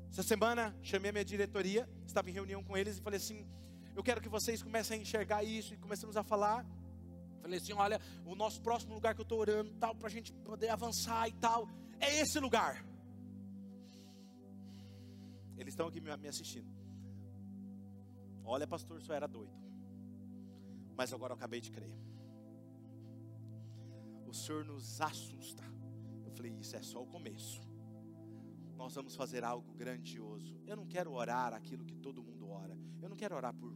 Essa semana chamei a minha diretoria, estava em reunião com eles e falei assim: eu quero que vocês comecem a enxergar isso e começamos a falar. Falei assim: olha, o nosso próximo lugar que eu estou orando, tal, para a gente poder avançar e tal, é esse lugar. Eles estão aqui me assistindo. Olha, pastor, isso era doido. Mas agora eu acabei de crer. O Senhor nos assusta falei: Isso é só o começo. Nós vamos fazer algo grandioso. Eu não quero orar aquilo que todo mundo ora. Eu não quero orar por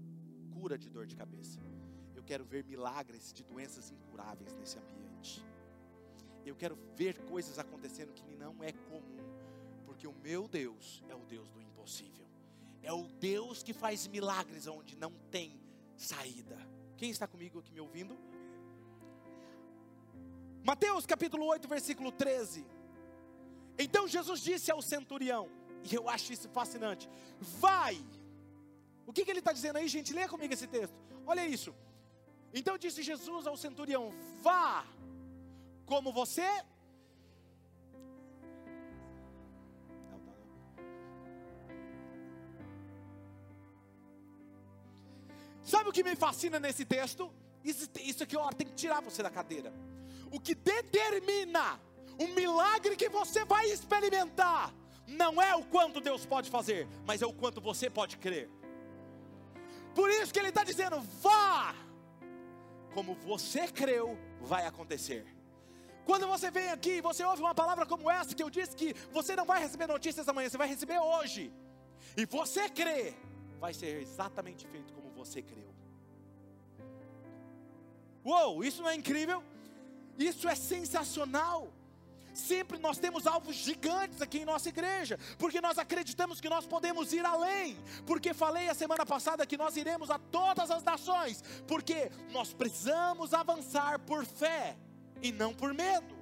cura de dor de cabeça. Eu quero ver milagres de doenças incuráveis nesse ambiente. Eu quero ver coisas acontecendo que não é comum, porque o meu Deus é o Deus do impossível. É o Deus que faz milagres onde não tem saída. Quem está comigo aqui me ouvindo? Mateus capítulo 8, versículo 13. Então Jesus disse ao centurião, e eu acho isso fascinante: vai. O que, que ele está dizendo aí, gente? Leia comigo esse texto. Olha isso. Então disse Jesus ao centurião: vá, como você. Sabe o que me fascina nesse texto? Isso, aqui, ó, tem que tirar você da cadeira o que determina o milagre que você vai experimentar, não é o quanto Deus pode fazer, mas é o quanto você pode crer. Por isso que Ele está dizendo: vá, como você creu, vai acontecer. Quando você vem aqui, você ouve uma palavra como essa, que eu disse que você não vai receber notícias amanhã, você vai receber hoje, e você crê, vai ser exatamente feito como você creu. Uou, isso não é incrível? Isso é sensacional. Sempre nós temos alvos gigantes aqui em nossa igreja, porque nós acreditamos que nós podemos ir além. Porque falei a semana passada que nós iremos a todas as nações, porque nós precisamos avançar por fé e não por medo.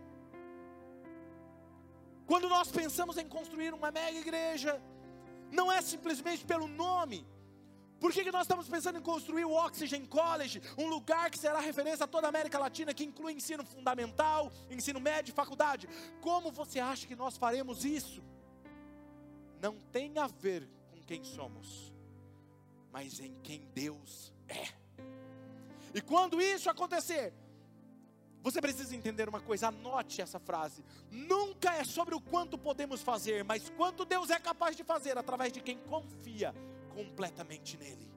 Quando nós pensamos em construir uma mega igreja, não é simplesmente pelo nome, por que, que nós estamos pensando em construir o Oxygen College, um lugar que será referência a toda a América Latina, que inclui ensino fundamental, ensino médio e faculdade? Como você acha que nós faremos isso? Não tem a ver com quem somos, mas em quem Deus é. E quando isso acontecer, você precisa entender uma coisa, anote essa frase. Nunca é sobre o quanto podemos fazer, mas quanto Deus é capaz de fazer através de quem confia completamente nele.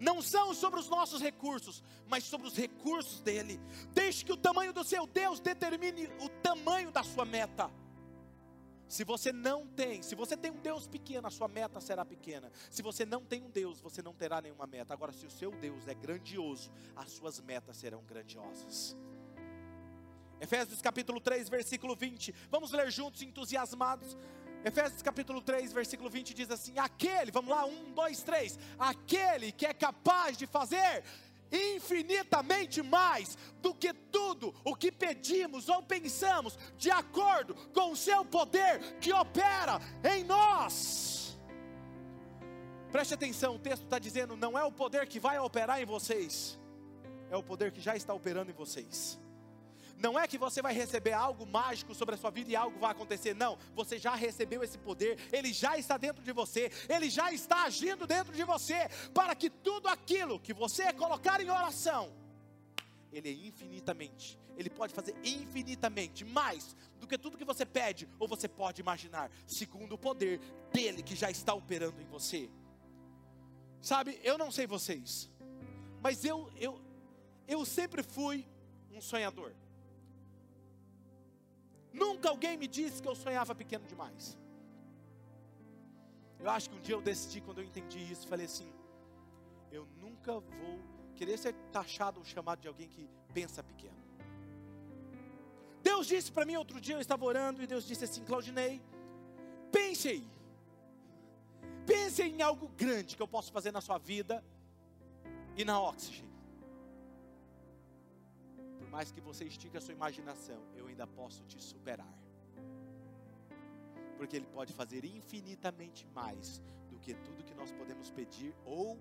Não são sobre os nossos recursos, mas sobre os recursos dele. Deixe que o tamanho do seu Deus determine o tamanho da sua meta. Se você não tem, se você tem um Deus pequeno, a sua meta será pequena. Se você não tem um Deus, você não terá nenhuma meta. Agora, se o seu Deus é grandioso, as suas metas serão grandiosas. Efésios capítulo 3, versículo 20. Vamos ler juntos, entusiasmados. Efésios capítulo 3, versículo 20 diz assim: Aquele, vamos lá, um, dois, três. Aquele que é capaz de fazer infinitamente mais do que tudo o que pedimos ou pensamos, de acordo com o seu poder que opera em nós. Preste atenção, o texto está dizendo: não é o poder que vai operar em vocês, é o poder que já está operando em vocês. Não é que você vai receber algo mágico sobre a sua vida e algo vai acontecer. Não, você já recebeu esse poder, ele já está dentro de você, ele já está agindo dentro de você, para que tudo aquilo que você colocar em oração, ele é infinitamente, ele pode fazer infinitamente mais do que tudo que você pede ou você pode imaginar, segundo o poder dele que já está operando em você. Sabe, eu não sei vocês, mas eu eu eu sempre fui um sonhador. Nunca alguém me disse que eu sonhava pequeno demais. Eu acho que um dia eu decidi, quando eu entendi isso, falei assim: eu nunca vou querer ser taxado ou chamado de alguém que pensa pequeno. Deus disse para mim outro dia, eu estava orando, e Deus disse assim: Claudinei, pense aí. Pense em algo grande que eu posso fazer na sua vida e na Oxygen. Por mais que você estique a sua imaginação, ainda posso te superar. Porque Ele pode fazer infinitamente mais do que tudo que nós podemos pedir ou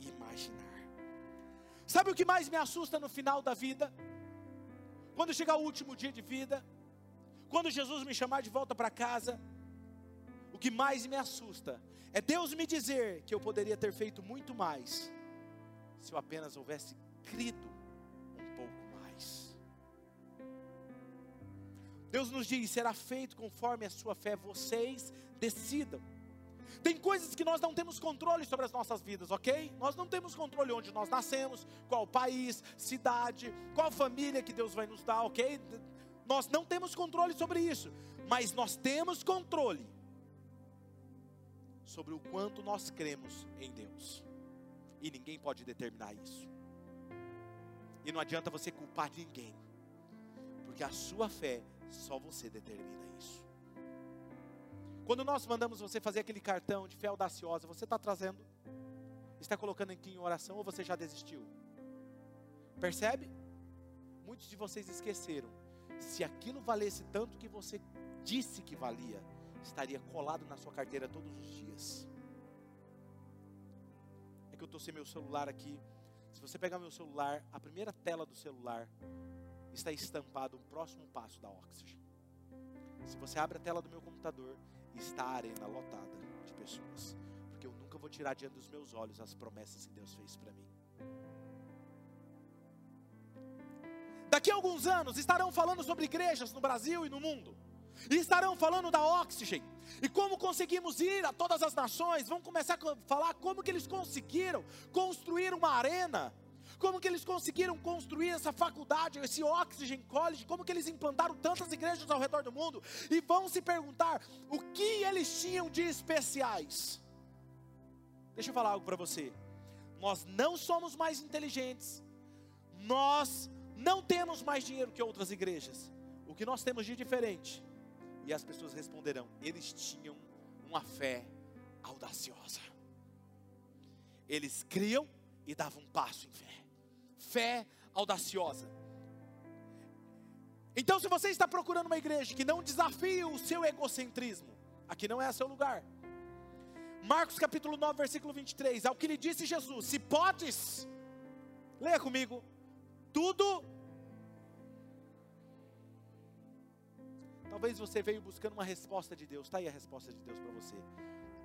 imaginar. Sabe o que mais me assusta no final da vida? Quando chegar o último dia de vida, quando Jesus me chamar de volta para casa, o que mais me assusta é Deus me dizer que eu poderia ter feito muito mais se eu apenas houvesse crido Deus nos diz: será feito conforme a sua fé, vocês decidam. Tem coisas que nós não temos controle sobre as nossas vidas, ok? Nós não temos controle onde nós nascemos, qual país, cidade, qual família que Deus vai nos dar, ok? Nós não temos controle sobre isso, mas nós temos controle sobre o quanto nós cremos em Deus. E ninguém pode determinar isso. E não adianta você culpar ninguém, porque a sua fé só você determina isso. Quando nós mandamos você fazer aquele cartão de fé audaciosa, você está trazendo, está colocando aqui em oração ou você já desistiu? Percebe? Muitos de vocês esqueceram. Se aquilo valesse tanto que você disse que valia, estaria colado na sua carteira todos os dias. É que eu estou sem meu celular aqui. Se você pegar meu celular, a primeira tela do celular está estampado o próximo passo da Oxygen. Se você abre a tela do meu computador, está a arena lotada de pessoas. Porque eu nunca vou tirar diante dos meus olhos as promessas que Deus fez para mim. Daqui a alguns anos estarão falando sobre igrejas no Brasil e no mundo. E estarão falando da Oxygen. E como conseguimos ir a todas as nações. Vão começar a falar como que eles conseguiram construir uma arena. Como que eles conseguiram construir essa faculdade, esse Oxygen College, como que eles implantaram tantas igrejas ao redor do mundo, e vão se perguntar o que eles tinham de especiais. Deixa eu falar algo para você. Nós não somos mais inteligentes, nós não temos mais dinheiro que outras igrejas. O que nós temos de diferente e as pessoas responderão: eles tinham uma fé audaciosa. Eles criam e davam um passo em fé. Fé audaciosa. Então, se você está procurando uma igreja que não desafia o seu egocentrismo, aqui não é seu lugar. Marcos capítulo 9, versículo 23, ao que lhe disse Jesus: Se podes, leia comigo, tudo Talvez você veio buscando uma resposta de Deus. Está aí a resposta de Deus para você.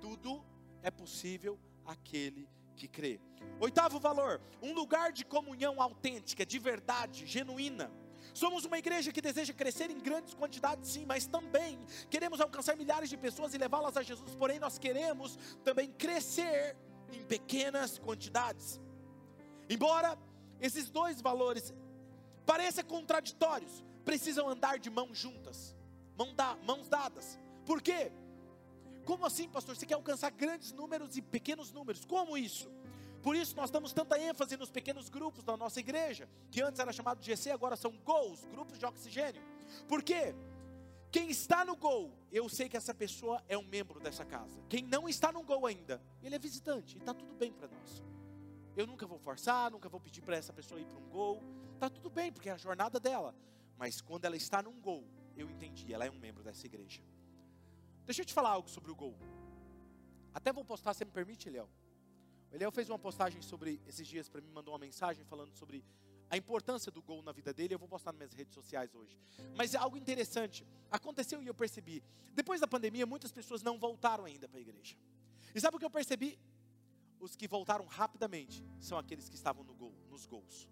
Tudo é possível aquele que crê. Oitavo valor: um lugar de comunhão autêntica, de verdade, genuína. Somos uma igreja que deseja crescer em grandes quantidades, sim, mas também queremos alcançar milhares de pessoas e levá-las a Jesus. Porém, nós queremos também crescer em pequenas quantidades. Embora esses dois valores pareçam contraditórios, precisam andar de mãos juntas mão da, mãos dadas. Por quê? Como assim, pastor? Você quer alcançar grandes números e pequenos números? Como isso? Por isso nós damos tanta ênfase nos pequenos grupos da nossa igreja, que antes era chamado de GC, agora são GOLs, grupos de oxigênio. Por quê? Quem está no GOL, eu sei que essa pessoa é um membro dessa casa. Quem não está no GOL ainda, ele é visitante, e está tudo bem para nós. Eu nunca vou forçar, nunca vou pedir para essa pessoa ir para um GOL. Está tudo bem, porque é a jornada dela. Mas quando ela está num GOL, eu entendi, ela é um membro dessa igreja. Deixa eu te falar algo sobre o gol. Até vou postar, você me permite, Eliel? O Eliel fez uma postagem sobre esses dias para mim, mandou uma mensagem falando sobre a importância do gol na vida dele, eu vou postar nas minhas redes sociais hoje. Mas é algo interessante. Aconteceu e eu percebi. Depois da pandemia, muitas pessoas não voltaram ainda para a igreja. E sabe o que eu percebi? Os que voltaram rapidamente são aqueles que estavam no gol, nos gols.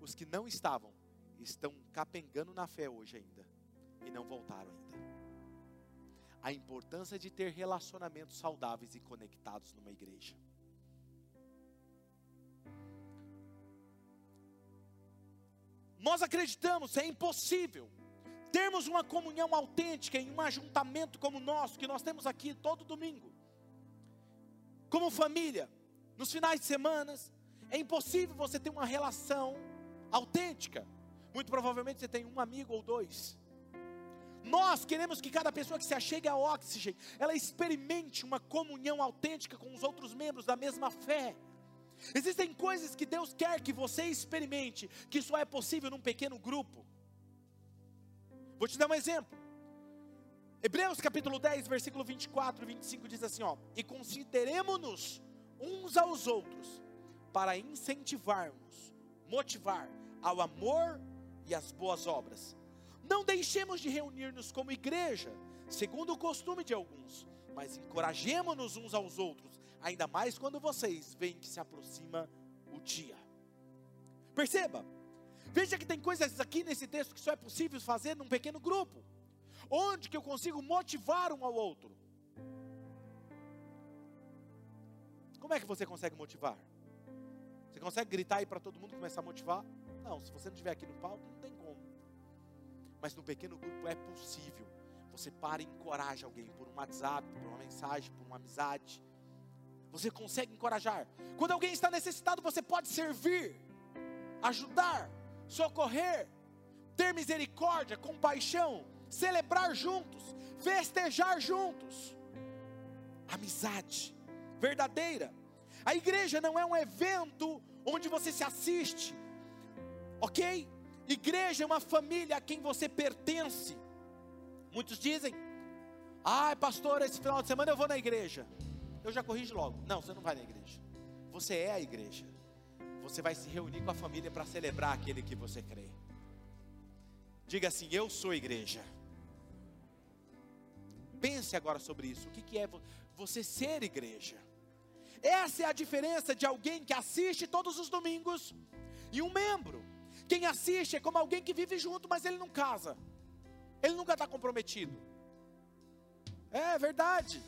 Os que não estavam estão capengando na fé hoje ainda e não voltaram ainda. A importância de ter relacionamentos saudáveis e conectados numa igreja. Nós acreditamos, é impossível termos uma comunhão autêntica em um ajuntamento como o nosso, que nós temos aqui todo domingo, como família, nos finais de semanas, é impossível você ter uma relação autêntica. Muito provavelmente você tem um amigo ou dois. Nós queremos que cada pessoa que se achegue ao oxigênio, ela experimente uma comunhão autêntica com os outros membros da mesma fé. Existem coisas que Deus quer que você experimente, que só é possível num pequeno grupo. Vou te dar um exemplo. Hebreus capítulo 10, versículo 24 e 25 diz assim, ó: "E consideremos-nos uns aos outros para incentivarmos, motivar ao amor e às boas obras. Não deixemos de reunir-nos como igreja, segundo o costume de alguns, mas encorajemos-nos uns aos outros, ainda mais quando vocês veem que se aproxima o dia. Perceba, veja que tem coisas aqui nesse texto que só é possível fazer num pequeno grupo, onde que eu consigo motivar um ao outro. Como é que você consegue motivar? Você consegue gritar aí para todo mundo começar a motivar? Não, se você não estiver aqui no palco, não tem. Mas no pequeno grupo é possível. Você para e encoraja alguém por um WhatsApp, por uma mensagem, por uma amizade. Você consegue encorajar. Quando alguém está necessitado, você pode servir, ajudar, socorrer, ter misericórdia, compaixão, celebrar juntos, festejar juntos. Amizade verdadeira. A igreja não é um evento onde você se assiste, ok? Igreja é uma família a quem você pertence. Muitos dizem, ai ah, pastor, esse final de semana eu vou na igreja. Eu já corrijo logo. Não, você não vai na igreja. Você é a igreja. Você vai se reunir com a família para celebrar aquele que você crê. Diga assim: Eu sou igreja. Pense agora sobre isso. O que é você ser igreja? Essa é a diferença de alguém que assiste todos os domingos e um membro. Quem assiste é como alguém que vive junto, mas ele não casa. Ele nunca está comprometido. É verdade.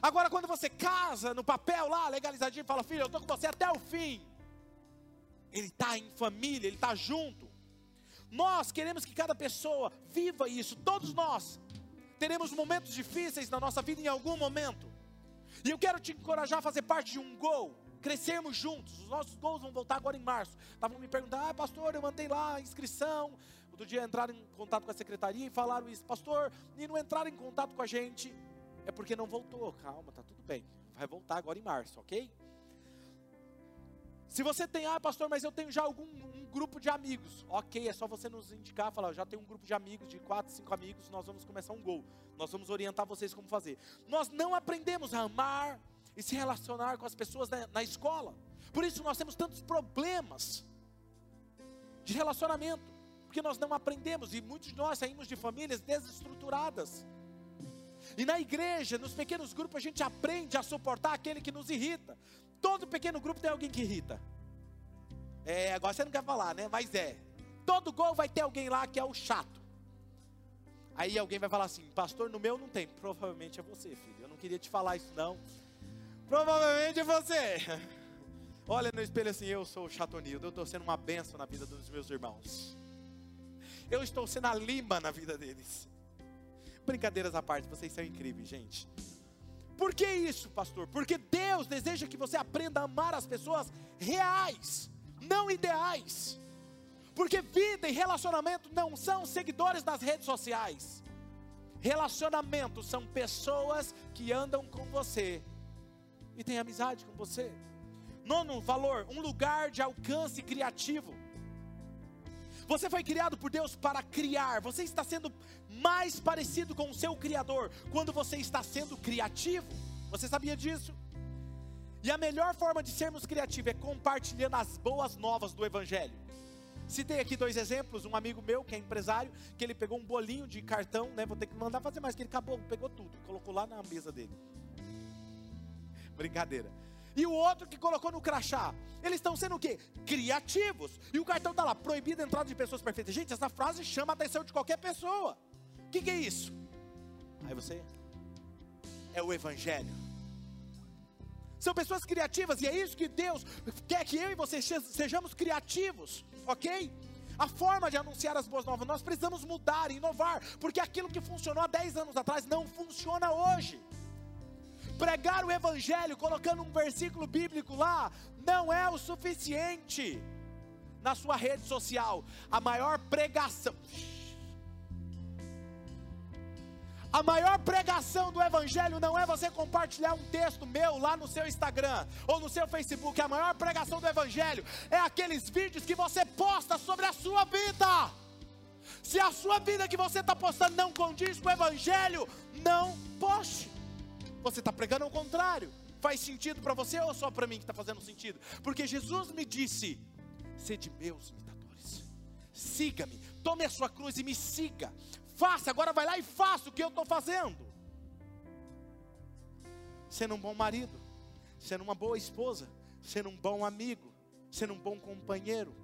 Agora, quando você casa no papel lá, legalizadinho, fala, filho, eu estou com você até o fim. Ele está em família, ele está junto. Nós queremos que cada pessoa viva isso, todos nós teremos momentos difíceis na nossa vida em algum momento. E eu quero te encorajar a fazer parte de um gol, crescermos juntos. Os nossos gols vão voltar agora em março. Estavam me perguntando, ah, pastor, eu mandei lá a inscrição. Outro dia entraram em contato com a secretaria e falaram isso, pastor, e não entraram em contato com a gente, é porque não voltou. Calma, tá tudo bem. Vai voltar agora em março, ok? Se você tem, ah, pastor, mas eu tenho já algum um grupo de amigos, ok, é só você nos indicar, falar, já tenho um grupo de amigos, de quatro, cinco amigos, nós vamos começar um gol. Nós vamos orientar vocês como fazer. Nós não aprendemos a amar e se relacionar com as pessoas na, na escola. Por isso nós temos tantos problemas de relacionamento, porque nós não aprendemos e muitos de nós saímos de famílias desestruturadas. E na igreja, nos pequenos grupos, a gente aprende a suportar aquele que nos irrita. Todo pequeno grupo tem alguém que irrita. É, agora você não quer falar, né? Mas é. Todo gol vai ter alguém lá que é o chato. Aí alguém vai falar assim, pastor, no meu não tem. Provavelmente é você, filho. Eu não queria te falar isso, não. Provavelmente você. [LAUGHS] Olha no espelho assim, eu sou o chatonildo. Eu estou sendo uma benção na vida dos meus irmãos. Eu estou sendo a lima na vida deles. Brincadeiras à parte, vocês são incríveis, gente. Por que isso, pastor? Porque Deus deseja que você aprenda a amar as pessoas reais, não ideais. Porque vida e relacionamento não são seguidores das redes sociais. Relacionamento são pessoas que andam com você e têm amizade com você. Nono valor, um lugar de alcance criativo. Você foi criado por Deus para criar. Você está sendo mais parecido com o seu Criador quando você está sendo criativo. Você sabia disso? E a melhor forma de sermos criativos é compartilhando as boas novas do Evangelho. Citei aqui dois exemplos, um amigo meu que é empresário, que ele pegou um bolinho de cartão, né? Vou ter que mandar fazer mais, que ele acabou, pegou tudo, colocou lá na mesa dele. Brincadeira. E o outro que colocou no crachá. Eles estão sendo o quê? Criativos. E o cartão está lá, proibida a entrada de pessoas perfeitas. Gente, essa frase chama a atenção de qualquer pessoa. O que, que é isso? Aí você. É o Evangelho. São pessoas criativas e é isso que Deus quer que eu e você sejamos criativos, ok? A forma de anunciar as boas novas, nós precisamos mudar, inovar, porque aquilo que funcionou há 10 anos atrás não funciona hoje. Pregar o Evangelho colocando um versículo bíblico lá não é o suficiente. Na sua rede social, a maior pregação. A maior pregação do Evangelho não é você compartilhar um texto meu lá no seu Instagram ou no seu Facebook. A maior pregação do Evangelho é aqueles vídeos que você posta sobre a sua vida. Se a sua vida que você está postando não condiz com o Evangelho, não poste. Você está pregando ao contrário. Faz sentido para você ou só para mim que está fazendo sentido? Porque Jesus me disse: sede meus imitadores, siga-me, tome a sua cruz e me siga. Faça, agora vai lá e faça o que eu estou fazendo. Sendo um bom marido, sendo uma boa esposa, sendo um bom amigo, sendo um bom companheiro.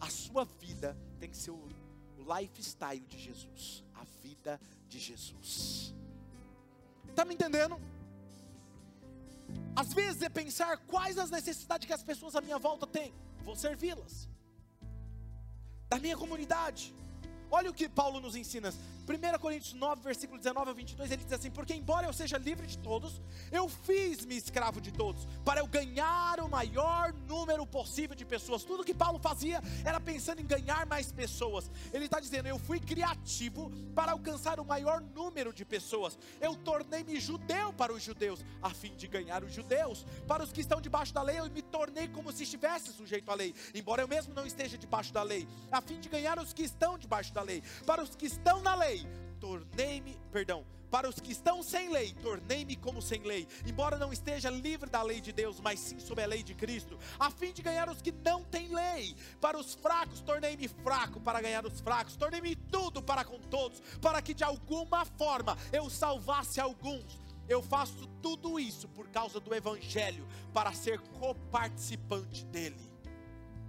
A sua vida tem que ser o lifestyle de Jesus, a vida de Jesus. Está me entendendo? Às vezes é pensar quais as necessidades que as pessoas à minha volta têm. Vou servi-las. Da minha comunidade. Olha o que Paulo nos ensina. 1 Coríntios 9, versículo 19 a 22, ele diz assim: Porque embora eu seja livre de todos, eu fiz-me escravo de todos, para eu ganhar o maior número possível de pessoas. Tudo que Paulo fazia era pensando em ganhar mais pessoas. Ele está dizendo: Eu fui criativo para alcançar o maior número de pessoas. Eu tornei-me judeu para os judeus, a fim de ganhar os judeus. Para os que estão debaixo da lei, eu me tornei como se estivesse sujeito à lei, embora eu mesmo não esteja debaixo da lei, a fim de ganhar os que estão debaixo da lei. Para os que estão na lei, tornei-me, perdão, para os que estão sem lei, tornei-me como sem lei, embora não esteja livre da lei de Deus, mas sim sob a lei de Cristo, a fim de ganhar os que não têm lei. Para os fracos, tornei-me fraco para ganhar os fracos, tornei-me tudo para com todos, para que de alguma forma eu salvasse alguns. Eu faço tudo isso por causa do Evangelho, para ser coparticipante dele.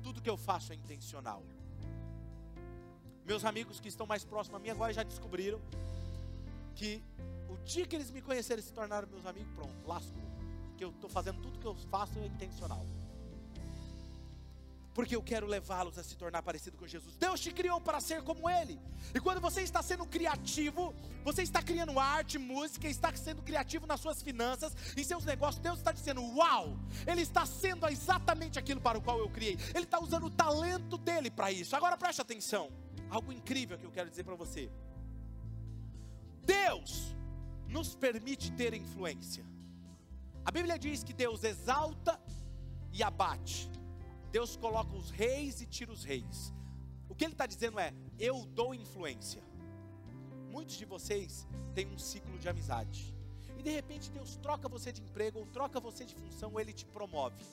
Tudo que eu faço é intencional. Meus amigos que estão mais próximos a mim agora já descobriram que o dia que eles me conheceram e se tornaram meus amigos, pronto, lascou. Porque eu estou fazendo tudo que eu faço é intencional. Porque eu quero levá-los a se tornar parecido com Jesus. Deus te criou para ser como Ele. E quando você está sendo criativo, você está criando arte, música, está sendo criativo nas suas finanças, em seus negócios, Deus está dizendo: Uau! Ele está sendo exatamente aquilo para o qual eu criei. Ele está usando o talento dele para isso. Agora preste atenção algo incrível que eu quero dizer para você. Deus nos permite ter influência. A Bíblia diz que Deus exalta e abate. Deus coloca os reis e tira os reis. O que ele está dizendo é: eu dou influência. Muitos de vocês têm um ciclo de amizade. E de repente Deus troca você de emprego, ou troca você de função, ou Ele te promove.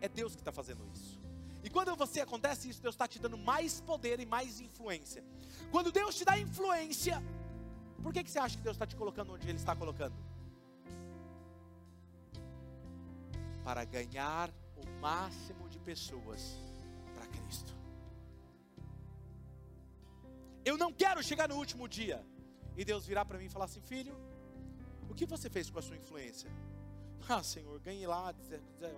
É Deus que está fazendo isso. E quando você acontece isso, Deus está te dando mais poder e mais influência. Quando Deus te dá influência, por que, que você acha que Deus está te colocando onde Ele está colocando? Para ganhar o máximo de pessoas para Cristo. Eu não quero chegar no último dia e Deus virar para mim e falar assim: Filho, o que você fez com a sua influência? [LAUGHS] Ah, Senhor, ganhei lá,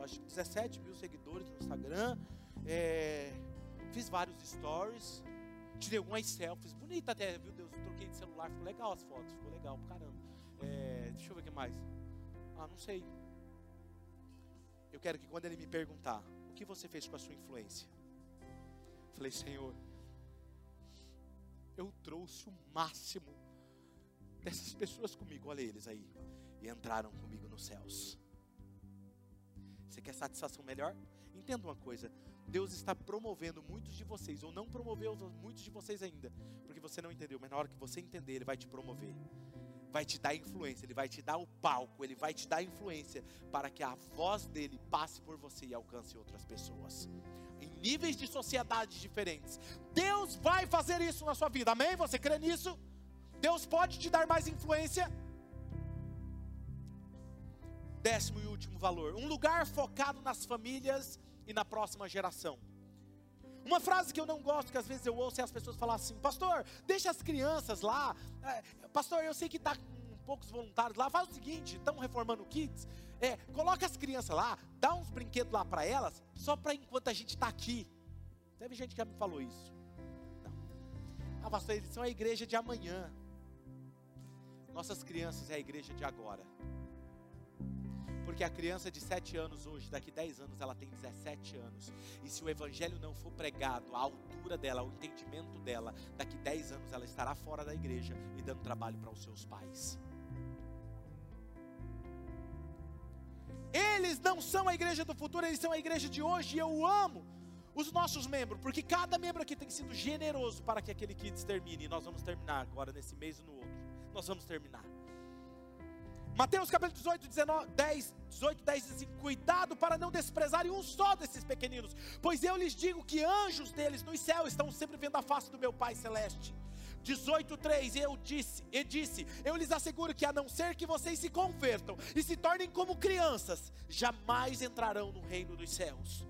acho 17 mil seguidores no Instagram é, fiz vários stories, tirei algumas selfies, bonita até, viu Deus? Troquei de celular, ficou legal as fotos, ficou legal pra caramba. É, deixa eu ver o que mais. Ah, não sei. Eu quero que quando ele me perguntar, o que você fez com a sua influência? falei, Senhor, eu trouxe o máximo dessas pessoas comigo, olha eles aí, e entraram comigo nos céus. Você quer satisfação melhor? Entenda uma coisa: Deus está promovendo muitos de vocês, ou não promoveu muitos de vocês ainda, porque você não entendeu, mas na hora que você entender, Ele vai te promover. vai te dar influência, ele vai te dar o palco, ele vai te dar influência para que a voz dele passe por você e alcance outras pessoas. Em níveis de sociedades diferentes. Deus vai fazer isso na sua vida. Amém? Você crê nisso? Deus pode te dar mais influência? Décimo e último valor: um lugar focado nas famílias e na próxima geração. Uma frase que eu não gosto, que às vezes eu ouço, é as pessoas falar assim: Pastor, deixa as crianças lá. É, pastor, eu sei que está com poucos voluntários lá. Faz o seguinte: estão reformando kids. É, coloca as crianças lá, dá uns brinquedos lá para elas, só para enquanto a gente está aqui. Teve gente que já me falou isso. Não. Ah, pastor, eles são a igreja de amanhã. Nossas crianças é a igreja de agora. Porque a criança de 7 anos hoje, daqui 10 anos, ela tem 17 anos. E se o evangelho não for pregado à altura dela, ao entendimento dela, daqui 10 anos ela estará fora da igreja e dando trabalho para os seus pais. Eles não são a igreja do futuro, eles são a igreja de hoje. E eu amo os nossos membros, porque cada membro aqui tem sido generoso para que aquele kids termine. E nós vamos terminar agora nesse mês e no outro. Nós vamos terminar. Mateus capítulo 18, 19, 10, 18, 10 diz assim: Cuidado para não desprezarem um só desses pequeninos, pois eu lhes digo que anjos deles nos céus estão sempre vendo a face do meu Pai celeste. 18:3 eu disse, e disse: Eu lhes asseguro que a não ser que vocês se convertam e se tornem como crianças, jamais entrarão no reino dos céus.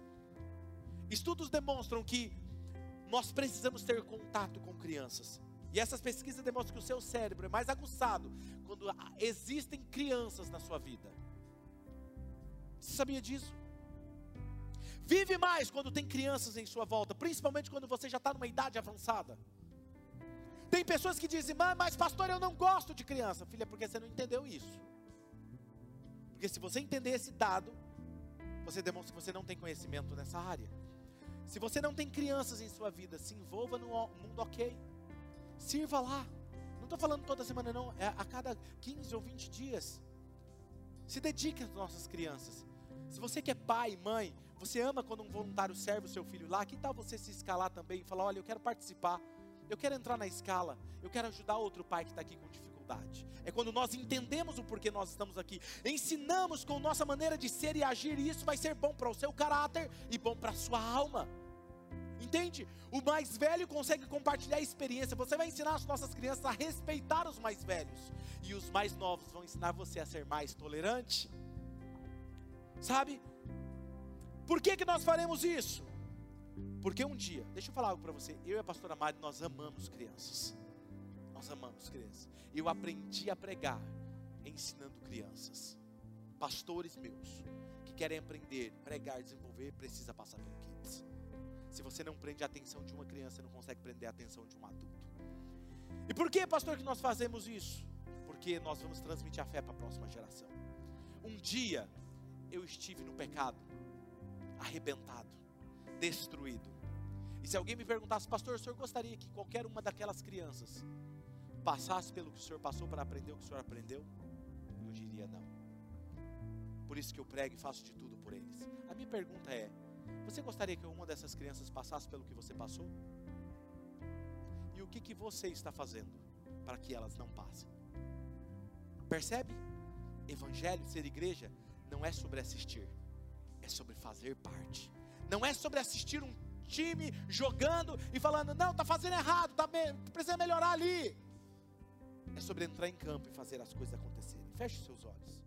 Estudos demonstram que nós precisamos ter contato com crianças. E essas pesquisas demonstram que o seu cérebro é mais aguçado quando existem crianças na sua vida. Você sabia disso? Vive mais quando tem crianças em sua volta, principalmente quando você já está numa idade avançada. Tem pessoas que dizem, mas pastor, eu não gosto de criança. Filha, porque você não entendeu isso. Porque se você entender esse dado, você demonstra que você não tem conhecimento nessa área. Se você não tem crianças em sua vida, se envolva no mundo ok. Sirva lá. Não estou falando toda semana, não. É a cada 15 ou 20 dias. Se dedique às nossas crianças. Se você que é pai, mãe, você ama quando um voluntário serve o seu filho lá, que tal você se escalar também e falar: olha, eu quero participar, eu quero entrar na escala, eu quero ajudar outro pai que está aqui com dificuldade. É quando nós entendemos o porquê nós estamos aqui, ensinamos com nossa maneira de ser e agir, e isso vai ser bom para o seu caráter e bom para a sua alma. Entende? O mais velho consegue compartilhar a experiência. Você vai ensinar as nossas crianças a respeitar os mais velhos. E os mais novos vão ensinar você a ser mais tolerante. Sabe? Por que, que nós faremos isso? Porque um dia, deixa eu falar algo para você. Eu e a pastora Mari, nós amamos crianças. Nós amamos crianças. Eu aprendi a pregar ensinando crianças. Pastores meus que querem aprender, pregar, desenvolver, precisa passar pelo Kids. Se você não prende a atenção de uma criança, não consegue prender a atenção de um adulto. E por que, pastor, que nós fazemos isso? Porque nós vamos transmitir a fé para a próxima geração. Um dia eu estive no pecado, arrebentado, destruído. E se alguém me perguntasse, pastor, o senhor gostaria que qualquer uma daquelas crianças passasse pelo que o senhor passou para aprender o que o senhor aprendeu? Eu diria não. Por isso que eu prego e faço de tudo por eles. A minha pergunta é: você gostaria que uma dessas crianças passasse pelo que você passou? E o que, que você está fazendo para que elas não passem? Percebe? Evangelho, ser igreja, não é sobre assistir, é sobre fazer parte. Não é sobre assistir um time jogando e falando, não, está fazendo errado, tá precisa melhorar ali. É sobre entrar em campo e fazer as coisas acontecerem. Feche seus olhos.